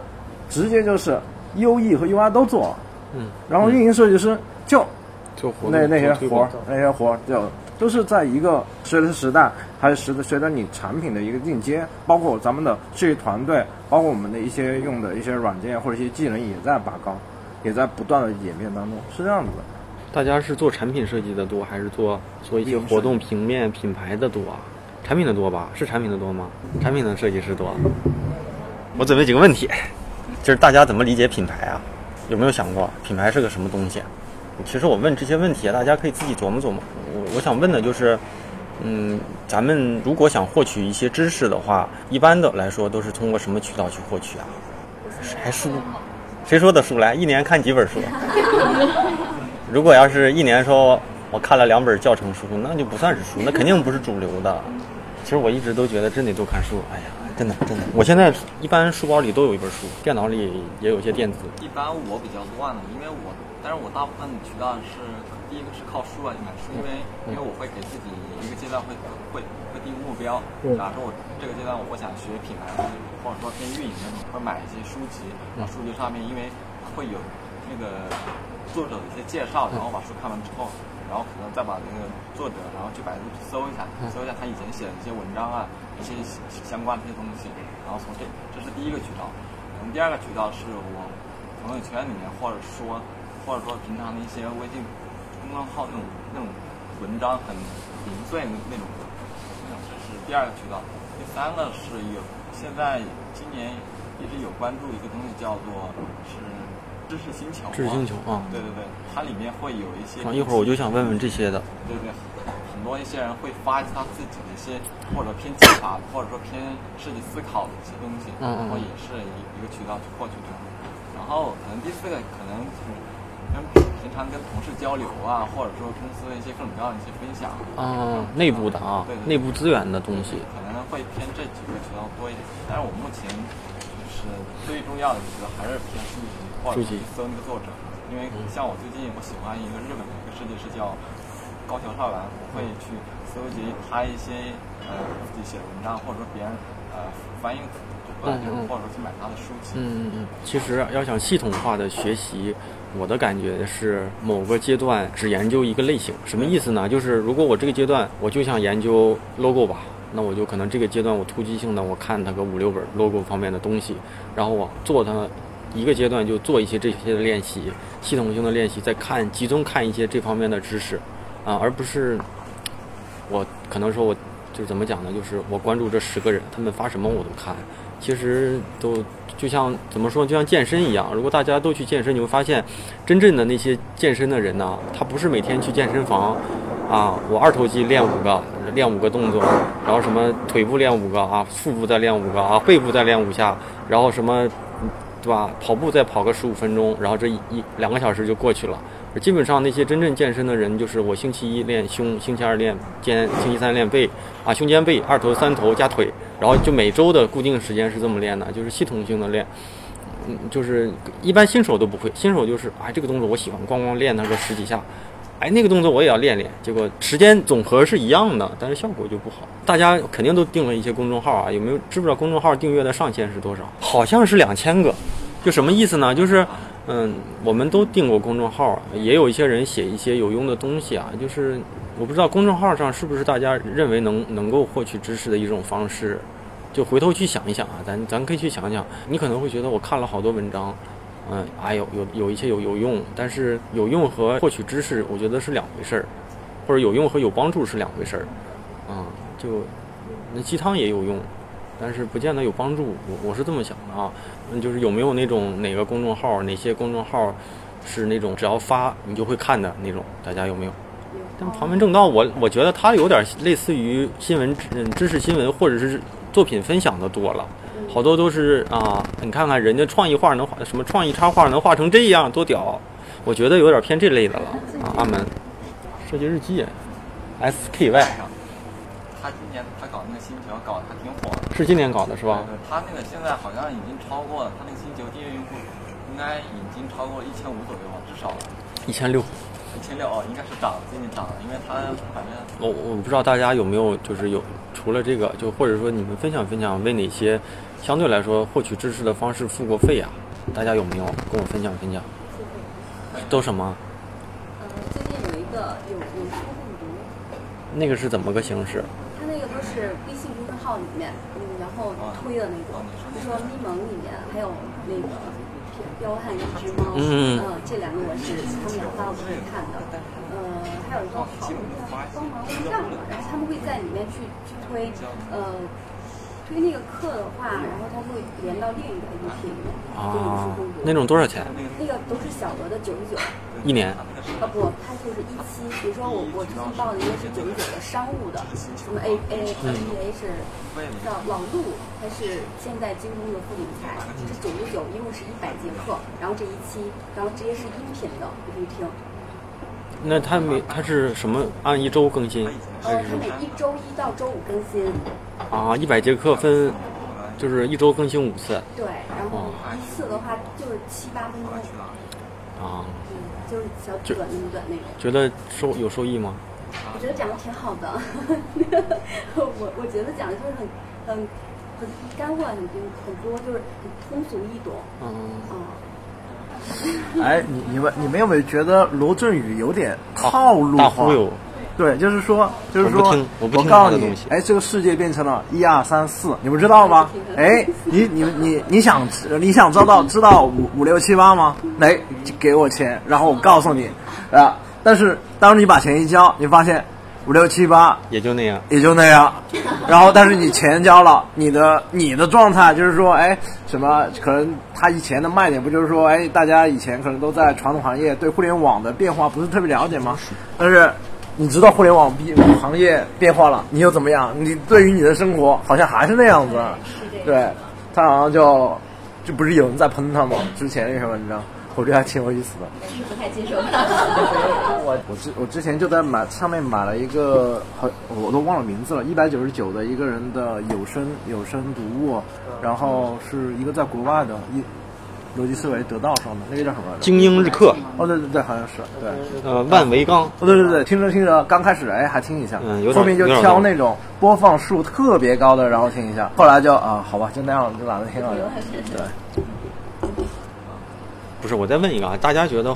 直接就是 UE 和 UI 都做，嗯，然后运营设计师就就活那那些活儿那些活儿就都是在一个随着时代，还是随着随着你产品的一个进阶，包括咱们的设计团队，包括我们的一些用的一些软件或者一些技能也在拔高，也在不断的演变当中，是这样子的。大家是做产品设计的多，还是做做一些活动平面品牌的多啊？产品的多吧？是产品的多吗？产品的设计师多。我准备几个问题，就是大家怎么理解品牌啊？有没有想过品牌是个什么东西？其实我问这些问题啊，大家可以自己琢磨琢磨。我我想问的就是，嗯，咱们如果想获取一些知识的话，一般的来说都是通过什么渠道去获取啊？还书？谁说的书来？一年看几本书？(laughs) 如果要是一年说我看了两本教程书，那就不算是书，那肯定不是主流的。其实我一直都觉得真得多看书。哎呀，真的真的，我现在一般书包里都有一本书，电脑里也有一些电子。一般我比较乱的，因为我，但是我大部分的渠道是第一个是靠书来买书，因为因为我会给自己一个阶段会会会定目标，假如说我这个阶段我想学品牌，或者说偏运营那种，会买一些书籍，然后书籍上面因为会有那个作者的一些介绍，然后把书看完之后。然后可能再把那个作者，然后去百度搜一下，搜一下他以前写的一些文章啊，一些相关的一些东西，然后从这这是第一个渠道。可能第二个渠道是我朋友圈里面，或者说或者说平常的一些微信公众号那种那种文章很零碎的那种，这是第二个渠道。第三个是有现在今年一直有关注一个东西叫做是。知识星球，知识星球啊，对对对，它里面会有一些。一会儿我就想问问这些的。对对，很多一些人会发他自己的一些，或者偏技法，或者说偏设计思考的一些东西，嗯然后也是一一个渠道去获取的。然后可能第四个可能是跟平常跟同事交流啊，或者说公司的一些各种各样的一些分享。啊，内部的啊，对内部资源的东西。可能会偏这几个渠道多一点，但是我目前就是最重要的就是还是偏书籍。或者去搜那个作者，因为像我最近我喜欢一个日本的一个设计师叫高桥少兰，我会去搜集他一些呃自己写的文章，或者说别人呃翻译过来，或者说去买他的书籍。嗯嗯嗯。其实要想系统化的学习，我的感觉是某个阶段只研究一个类型，什么意思呢？就是如果我这个阶段我就想研究 logo 吧，那我就可能这个阶段我突击性的我看它个五六本 logo 方面的东西，然后我做它。一个阶段就做一些这些的练习，系统性的练习，再看集中看一些这方面的知识，啊，而不是我可能说我就是怎么讲呢？就是我关注这十个人，他们发什么我都看。其实都就像怎么说，就像健身一样。如果大家都去健身，你会发现，真正的那些健身的人呢，他不是每天去健身房啊，我二头肌练五个，练五个动作，然后什么腿部练五个啊，腹部再练五个啊，背部再练五下，然后什么。对吧？跑步再跑个十五分钟，然后这一两个小时就过去了。基本上那些真正健身的人，就是我星期一练胸，星期二练肩，星期三练背，啊，胸肩背二头三头加腿，然后就每周的固定时间是这么练的，就是系统性的练。嗯，就是一般新手都不会，新手就是啊这个动作我喜欢，咣咣练它个十几下，哎，那个动作我也要练练。结果时间总和是一样的，但是效果就不好。大家肯定都订了一些公众号啊，有没有知不知道公众号订阅的上限是多少？好像是两千个。就什么意思呢？就是，嗯，我们都订过公众号，也有一些人写一些有用的东西啊。就是我不知道公众号上是不是大家认为能能够获取知识的一种方式。就回头去想一想啊，咱咱可以去想想。你可能会觉得我看了好多文章，嗯，哎有有有一些有有用，但是有用和获取知识，我觉得是两回事儿，或者有用和有帮助是两回事儿，啊，就那鸡汤也有用，但是不见得有帮助。我我是这么想的啊，嗯，就是有没有那种哪个公众号，哪些公众号是那种只要发你就会看的那种，大家有没有？但旁门正道，我我觉得它有点类似于新闻，嗯，知识新闻或者是。作品分享的多了，好多都是啊，你看看人家创意画能画什么创意插画能画成这样多屌，我觉得有点偏这类的了啊。阿门，设计日记，SKY，他今年他搞那个星球搞得还挺火的，是今年搞的是吧？对，他那个现在好像已经超过了，他那个星球订阅用户应该已经超过一千五左右吧，至少一千六。一千六哦，应该是涨，今年涨了，因为它反正我我不知道大家有没有就是有除了这个，就或者说你们分享分享为哪些相对来说获取知识的方式付过费啊？大家有没有跟我分享分享？都什么？呃，最近有一个有有书共读。那个是怎么个形式？它那个都是微信公众号里面，嗯，然后推的那种，比如说咪蒙里面还有那个。彪悍一只猫，嗯，这两个我是他们俩发我都会看的，呃，还有一个好帮忙问账嘛，然后他们会在里面去去推，呃，推那个课的话，然后它会连到另一个 APP 里面，啊，那种多少钱？那个都是小额的九十九，一年。啊不，它就是一期，比如说我我最近报的一个是九十九的商务的，什么 A A A B A 是叫老陆，他是现在京东的副总裁，是九十九，一共是一百节课，然后这一期，然后直接是音频的，你可以听。那他每他是什么按一周更新？呃，他每一周一到周五更新。啊，一百节课分，就是一周更新五次。对，然后一次的话就是七八分钟。啊。就是小短那么短那种。觉得收有收益吗？我觉得讲的挺好的，(laughs) 我我觉得讲的就是很很很干货，很多很多就是很通俗易懂。嗯嗯。(laughs) 哎，你你们你们有没有觉得罗振宇有点套路化？对，就是说，就是说，我告诉你，哎，这个世界变成了一二三四，你们知道吗？哎，你你你你想你想知道知道五五六七八吗？来，给我钱，然后我告诉你，啊，但是当你把钱一交，你发现五六七八也就那样，也就那样，然后但是你钱交了，你的你的状态就是说，哎，什么可能他以前的卖点不就是说，哎，大家以前可能都在传统行业，对互联网的变化不是特别了解吗？但是。你知道互联网变行业变化了，你又怎么样？你对于你的生活好像还是那样子，对，他好像就就不是有人在喷他吗？之前那篇文章，我觉得还挺有意思的。是不太接受他。(laughs) 我我之我之前就在买上面买了一个，好我都忘了名字了，一百九十九的一个人的有声有声读物，然后是一个在国外的一。逻辑思维得道上的那个叫什么？精英日课。哦，对对对，好像是对。呃，万维钢。哦，对对对，听着听着，刚开始哎还听一下，嗯，后面就挑那种播放数特别高的，然后听一下。后来就啊，好吧，就那样，就懒得听了。对。不是，我再问一个啊，大家觉得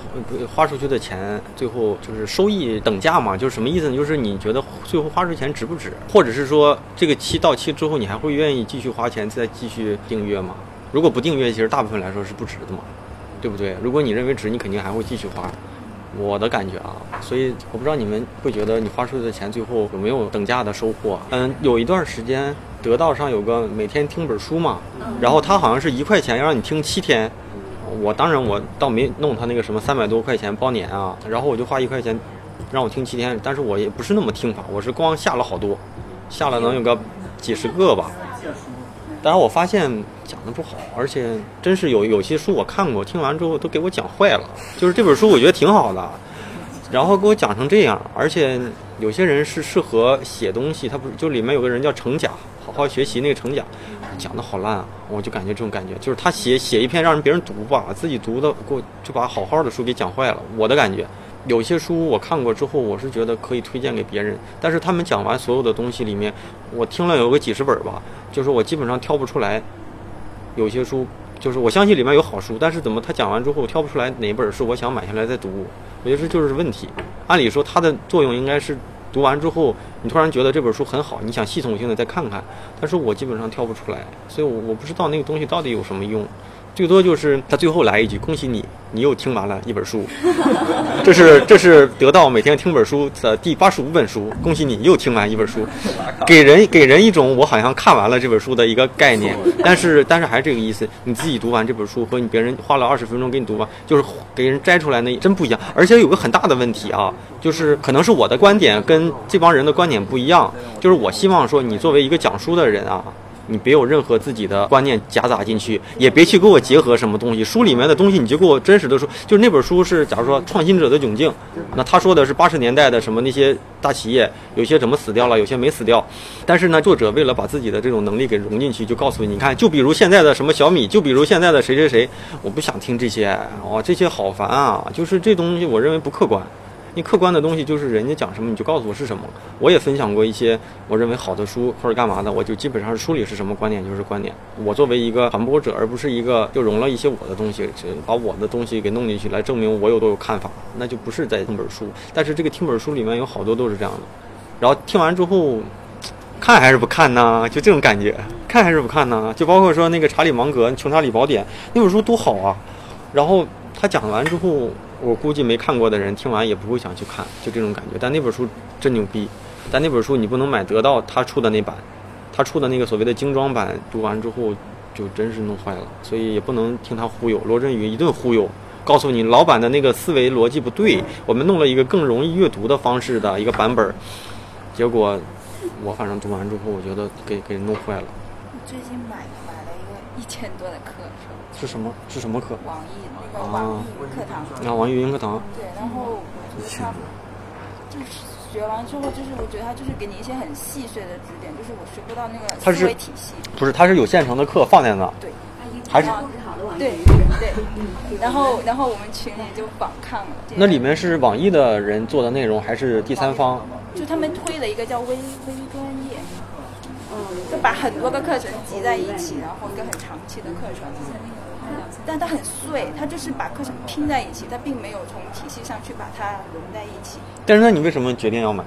花出去的钱最后就是收益等价吗？就是什么意思呢？就是你觉得最后花出钱值不值？或者是说这个期到期之后，你还会愿意继续花钱再继续订阅吗？如果不订阅，其实大部分来说是不值的嘛，对不对？如果你认为值，你肯定还会继续花。我的感觉啊，所以我不知道你们会觉得你花出去的钱最后有没有等价的收获。嗯，有一段时间得道上有个每天听本书嘛，然后他好像是一块钱要让你听七天。我当然我倒没弄他那个什么三百多块钱包年啊，然后我就花一块钱让我听七天，但是我也不是那么听法，我是光下了好多，下了能有个几十个吧。但是我发现讲的不好，而且真是有有些书我看过，听完之后都给我讲坏了。就是这本书我觉得挺好的，然后给我讲成这样。而且有些人是适合写东西，他不就里面有个人叫程甲，好好学习那个程甲，讲的好烂啊！我就感觉这种感觉，就是他写写一篇让人别人读吧，自己读的给我就把好好的书给讲坏了。我的感觉，有些书我看过之后，我是觉得可以推荐给别人，但是他们讲完所有的东西里面，我听了有个几十本吧，就是我基本上挑不出来。有些书就是我相信里面有好书，但是怎么他讲完之后挑不出来哪本是我想买下来再读？我觉得这就是问题。按理说它的作用应该是读完之后，你突然觉得这本书很好，你想系统性的再看看，但是我基本上挑不出来，所以我我不知道那个东西到底有什么用。最多就是他最后来一句：“恭喜你，你又听完了一本书。(laughs) ”这是这是得到每天听本书的第八十五本书。恭喜你又听完一本书，给人给人一种我好像看完了这本书的一个概念。但是但是还是这个意思，你自己读完这本书和你别人花了二十分钟给你读完，就是给人摘出来那真不一样。而且有个很大的问题啊，就是可能是我的观点跟这帮人的观点不一样。就是我希望说，你作为一个讲书的人啊。你别有任何自己的观念夹杂进去，也别去给我结合什么东西。书里面的东西你就给我真实的说。就是那本书是，假如说创新者的窘境，那他说的是八十年代的什么那些大企业，有些怎么死掉了，有些没死掉。但是呢，作者为了把自己的这种能力给融进去，就告诉你，你看，就比如现在的什么小米，就比如现在的谁谁谁，我不想听这些，哦，这些好烦啊！就是这东西，我认为不客观。你客观的东西就是人家讲什么你就告诉我是什么。我也分享过一些我认为好的书或者干嘛的，我就基本上是书里是什么观点就是观点。我作为一个传播者，而不是一个就融了一些我的东西，把我的东西给弄进去来证明我有多有看法，那就不是在听本书。但是这个听本书里面有好多都是这样的。然后听完之后，看还是不看呢？就这种感觉，看还是不看呢？就包括说那个查理芒格《穷查理宝典》那本书多好啊！然后他讲完之后。我估计没看过的人听完也不会想去看，就这种感觉。但那本书真牛逼，但那本书你不能买得到他出的那版，他出的那个所谓的精装版，读完之后就真是弄坏了。所以也不能听他忽悠，罗振宇一顿忽悠，告诉你老版的那个思维逻辑不对，我们弄了一个更容易阅读的方式的一个版本，结果我反正读完之后，我觉得给给弄坏了。最近买买了一个一千多的课程。是什么？是什么课？网易那个网易课堂。啊，网易云课堂。对，然后我觉得他就是学完之后，就是我觉得他就是给你一些很细碎的指点，就是我学不到那个思维体系。不是，他是有现成的课放在那。对。还是布置好的网易。对对。然后，然后我们群里就反抗了。那里面是网易的人做的内容，还是第三方？就他们推了一个叫微微专业，嗯，就把很多个课程集在一起，然后一个很长期的课程。但它很碎，它就是把课程拼在一起，它并没有从体系上去把它融在一起。但是那你为什么决定要买？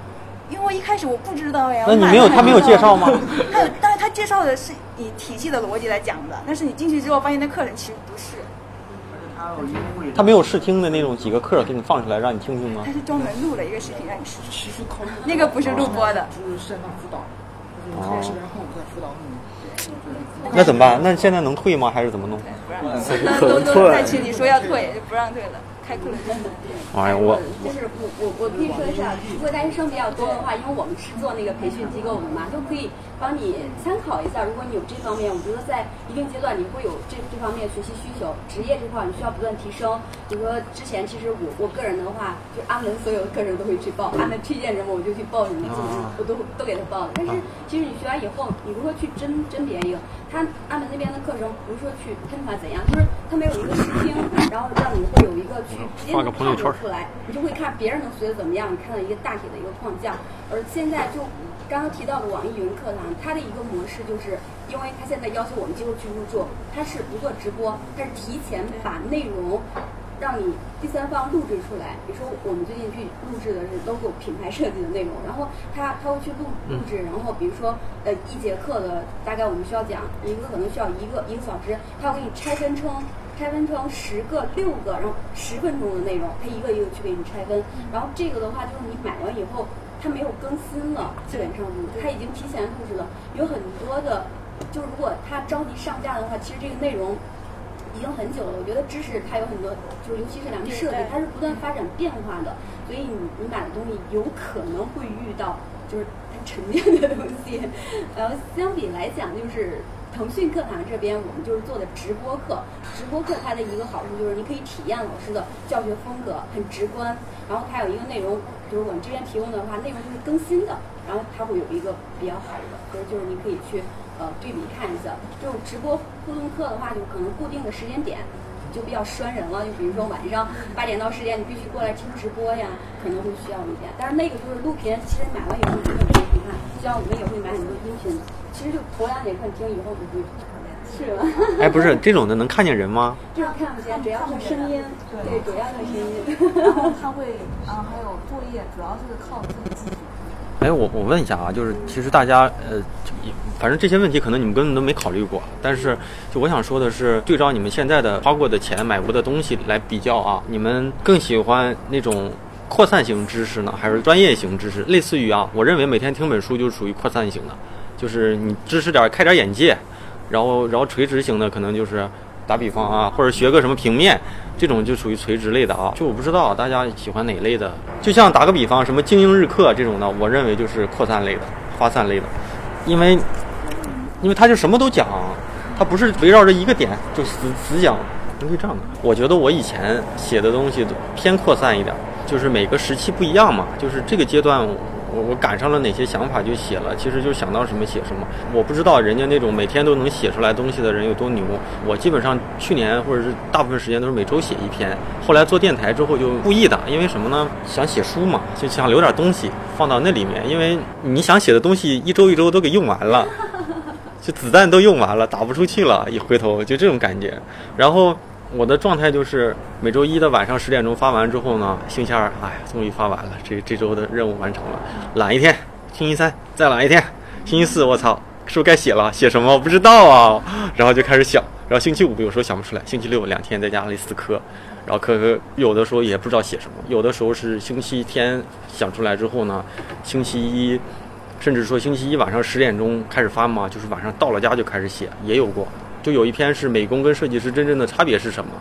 因为一开始我不知道呀。那你没有他没有介绍吗？(laughs) 他有，但是他介绍的是以体系的逻辑来讲的，但是你进去之后发现那课程其实不是。他没有试听的那种几个课给你放出来让你听听吗？他是专门录了一个视频让你试。那个不是录播的。就是线上辅导，就是十年后再辅导你。那怎么办？那现在能退吗？还是怎么弄？(laughs) 都都在群里说要退，就不让退了。开课了真的。哎呀，我就是我我我可以说一下，如果大学生比较多的话，因为我们是做那个培训机构的嘛，都可以帮你参考一下。如果你有这方面，我觉得在一定阶段你会有这这方面学习需求，职业这块你需要不断提升。比如说之前其实我我个人的话，就阿门所有的课程都会去报，阿门推荐什么我就去报什么，我都都给他报了。但是其实你学完以后，你如何去甄甄别一个？他阿门那边的课程不是说去喷他怎样，就是他没有一个试听，然后让你会有一个去。直接能看得出来，你就会看别人能学的怎么样，你看到一个大体的一个框架。而现在就刚刚提到的网易云课堂，它的一个模式就是，因为它现在要求我们机构去入驻，它是不做直播，它是提前把内容让你第三方录制出来。比如说我们最近去录制的是 logo 品牌设计的内容，然后它它会去录录制，然后比如说呃一节课的大概我们需要讲一个可能需要一个一个小时，它会给你拆分成。拆分成十个、六个，然后十分钟的内容，它一个一个去给你拆分。然后这个的话，就是你买完以后，它没有更新了，基本上它已经提前录制了。有很多的，就是如果它着急上架的话，其实这个内容已经很久了。我觉得知识它有很多，就是尤其是两个设计，它是不断发展变化的。所以你你买的东西有可能会遇到就是沉淀的东西。然 (laughs) 后相比来讲，就是。腾讯课堂这边，我们就是做的直播课。直播课它的一个好处就是，你可以体验老师的教学风格，很直观。然后它有一个内容，就是我们这边提供的话，内容就是更新的。然后它会有一个比较好的，所以就是你可以去呃对比看一下。就直播互动课的话，就可能固定的时间点，就比较拴人了。就比如说晚上八点到十点，你必须过来听直播呀，可能会需要一点。但是那个就是录屏，其实买完以后你根本不会看，就像我们也会买很多音频，其实就头两节课听，以后不会。是吧？(laughs) 哎，不是这种的能看见人吗？这个看不见，主要是声音。对，主要是声音。然后他会啊，还有作业，主要是靠自己自己。哎，我我问一下啊，就是其实大家呃，反正这些问题可能你们根本都没考虑过，但是就我想说的是，对照你们现在的花过的钱买过的东西来比较啊，你们更喜欢那种扩散型知识呢，还是专业型知识？类似于啊，我认为每天听本书就属于扩散型的，就是你知识点开点眼界。然后，然后垂直型的可能就是打比方啊，或者学个什么平面，这种就属于垂直类的啊。就我不知道大家喜欢哪类的。就像打个比方，什么精英日课这种的，我认为就是扩散类的、发散类的，因为，因为他就什么都讲，他不是围绕着一个点就死死讲，可以这样的。我觉得我以前写的东西偏扩散一点，就是每个时期不一样嘛，就是这个阶段。我我赶上了哪些想法就写了，其实就想到什么写什么。我不知道人家那种每天都能写出来东西的人有多牛。我基本上去年或者是大部分时间都是每周写一篇。后来做电台之后就故意的，因为什么呢？想写书嘛，就想留点东西放到那里面。因为你想写的东西一周一周都给用完了，就子弹都用完了，打不出去了。一回头就这种感觉。然后。我的状态就是每周一的晚上十点钟发完之后呢，星期二，哎呀，终于发完了，这这周的任务完成了。懒一天，星期三再懒一天，星期四我操，是不是该写了？写什么？我不知道啊。然后就开始想，然后星期五有时候想不出来，星期六两天在家里死磕，然后磕磕，有的时候也不知道写什么，有的时候是星期天想出来之后呢，星期一，甚至说星期一晚上十点钟开始发嘛，就是晚上到了家就开始写，也有过。就有一篇是美工跟设计师真正的差别是什么？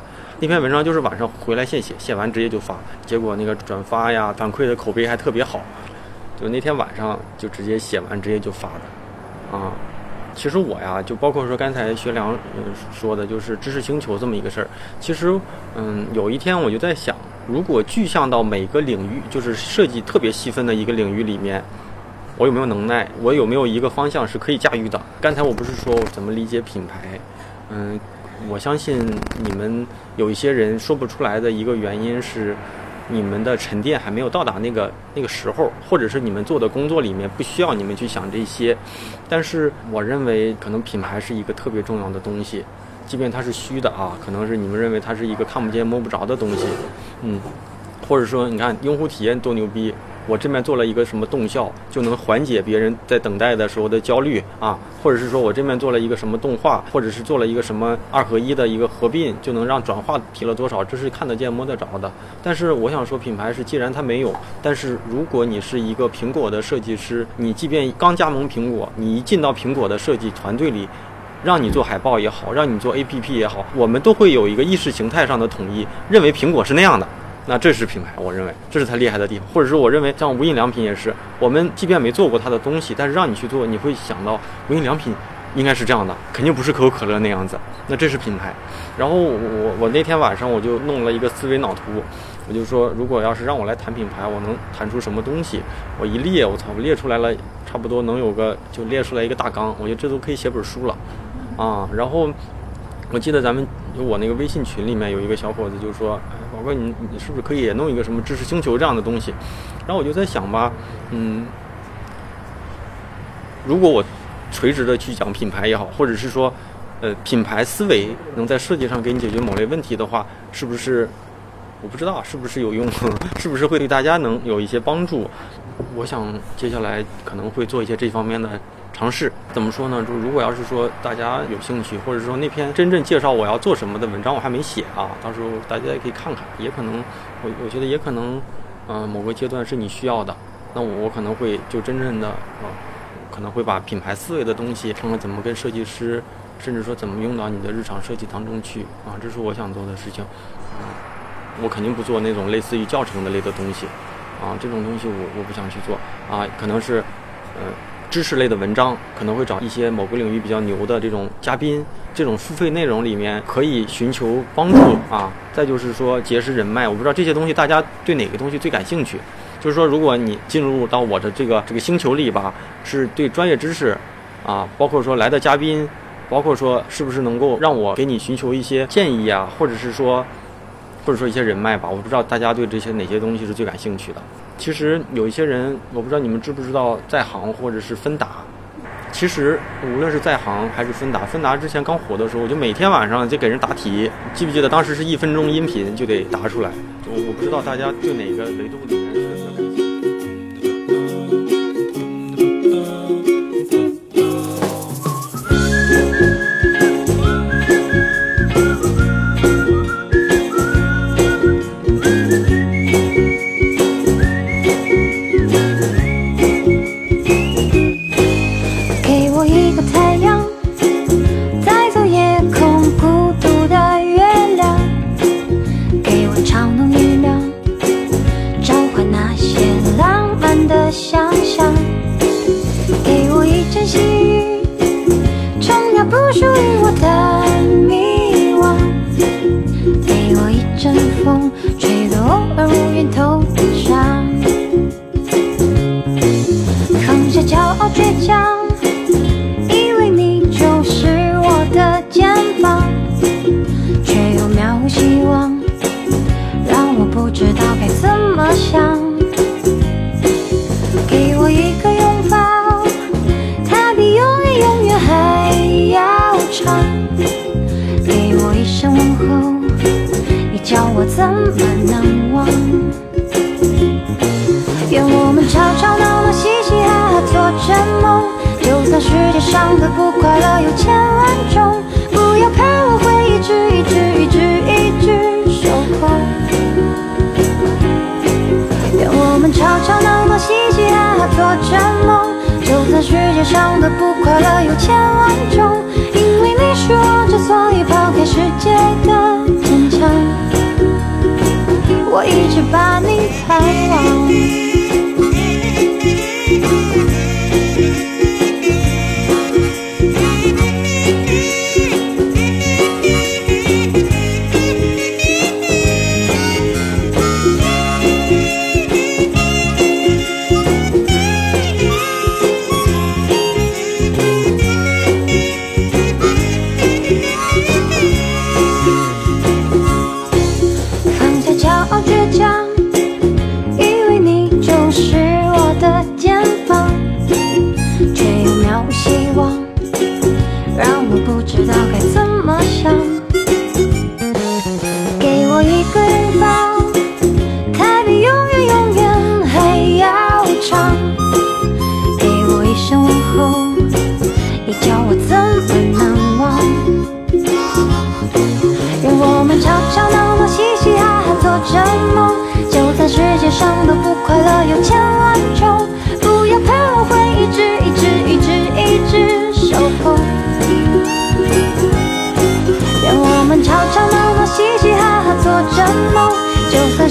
那篇文章就是晚上回来现写，写完直接就发，结果那个转发呀、反馈的口碑还特别好。就那天晚上就直接写完，直接就发的。啊，其实我呀，就包括说刚才学良说的，就是知识星球这么一个事儿。其实，嗯，有一天我就在想，如果具象到每个领域，就是设计特别细分的一个领域里面。我有没有能耐？我有没有一个方向是可以驾驭的？刚才我不是说怎么理解品牌？嗯，我相信你们有一些人说不出来的一个原因是，你们的沉淀还没有到达那个那个时候，或者是你们做的工作里面不需要你们去想这些。但是我认为，可能品牌是一个特别重要的东西，即便它是虚的啊，可能是你们认为它是一个看不见摸不着的东西，嗯，或者说你看用户体验多牛逼。我这边做了一个什么动效，就能缓解别人在等待的时候的焦虑啊，或者是说我这边做了一个什么动画，或者是做了一个什么二合一的一个合并，就能让转化提了多少，这是看得见摸得着的。但是我想说，品牌是既然它没有，但是如果你是一个苹果的设计师，你即便刚加盟苹果，你一进到苹果的设计团队里，让你做海报也好，让你做 APP 也好，我们都会有一个意识形态上的统一，认为苹果是那样的。那这是品牌，我认为这是它厉害的地方，或者说我认为像无印良品也是，我们即便没做过它的东西，但是让你去做，你会想到无印良品应该是这样的，肯定不是可口可乐那样子。那这是品牌。然后我我那天晚上我就弄了一个思维脑图，我就说如果要是让我来谈品牌，我能谈出什么东西？我一列，我操，我列出来了，差不多能有个就列出来一个大纲，我觉得这都可以写本书了啊。然后我记得咱们有我那个微信群里面有一个小伙子就说。宝哥，你你是不是可以也弄一个什么知识星球这样的东西？然后我就在想吧，嗯，如果我垂直的去讲品牌也好，或者是说，呃，品牌思维能在设计上给你解决某类问题的话，是不是？我不知道是不是有用，(laughs) 是不是会对大家能有一些帮助？我想接下来可能会做一些这方面的。尝试怎么说呢？就如果要是说大家有兴趣，或者说那篇真正介绍我要做什么的文章我还没写啊，到时候大家也可以看看。也可能，我我觉得也可能，嗯，某个阶段是你需要的，那我我可能会就真正的啊，可能会把品牌思维的东西，看看怎么跟设计师，甚至说怎么用到你的日常设计当中去啊，这是我想做的事情。啊，我肯定不做那种类似于教程的类的东西，啊，这种东西我我不想去做啊，可能是，嗯。知识类的文章可能会找一些某个领域比较牛的这种嘉宾，这种付费内容里面可以寻求帮助啊。再就是说结识人脉，我不知道这些东西大家对哪个东西最感兴趣。就是说，如果你进入到我的这个这个星球里吧，是对专业知识啊，包括说来的嘉宾包括说是不是能够让我给你寻求一些建议啊，或者是说，或者说一些人脉吧。我不知道大家对这些哪些东西是最感兴趣的。其实有一些人，我不知道你们知不知道在行或者是芬达。其实无论是在行还是芬达，芬达之前刚火的时候，我就每天晚上就给人答题。记不记得当时是一分钟音频就得答出来？我我不知道大家对哪个维度么能忘？愿我们吵吵闹闹，嘻嘻哈哈，做着梦。就算世界上的不快乐有千万种，不要怕，我会一直一直一直一直守候。愿我们吵吵闹闹，嘻嘻哈哈，做着梦。就算世界上的不快乐有千万种，因为你是我之所以抛开世界的，我一直把你盼望。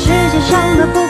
世界上的不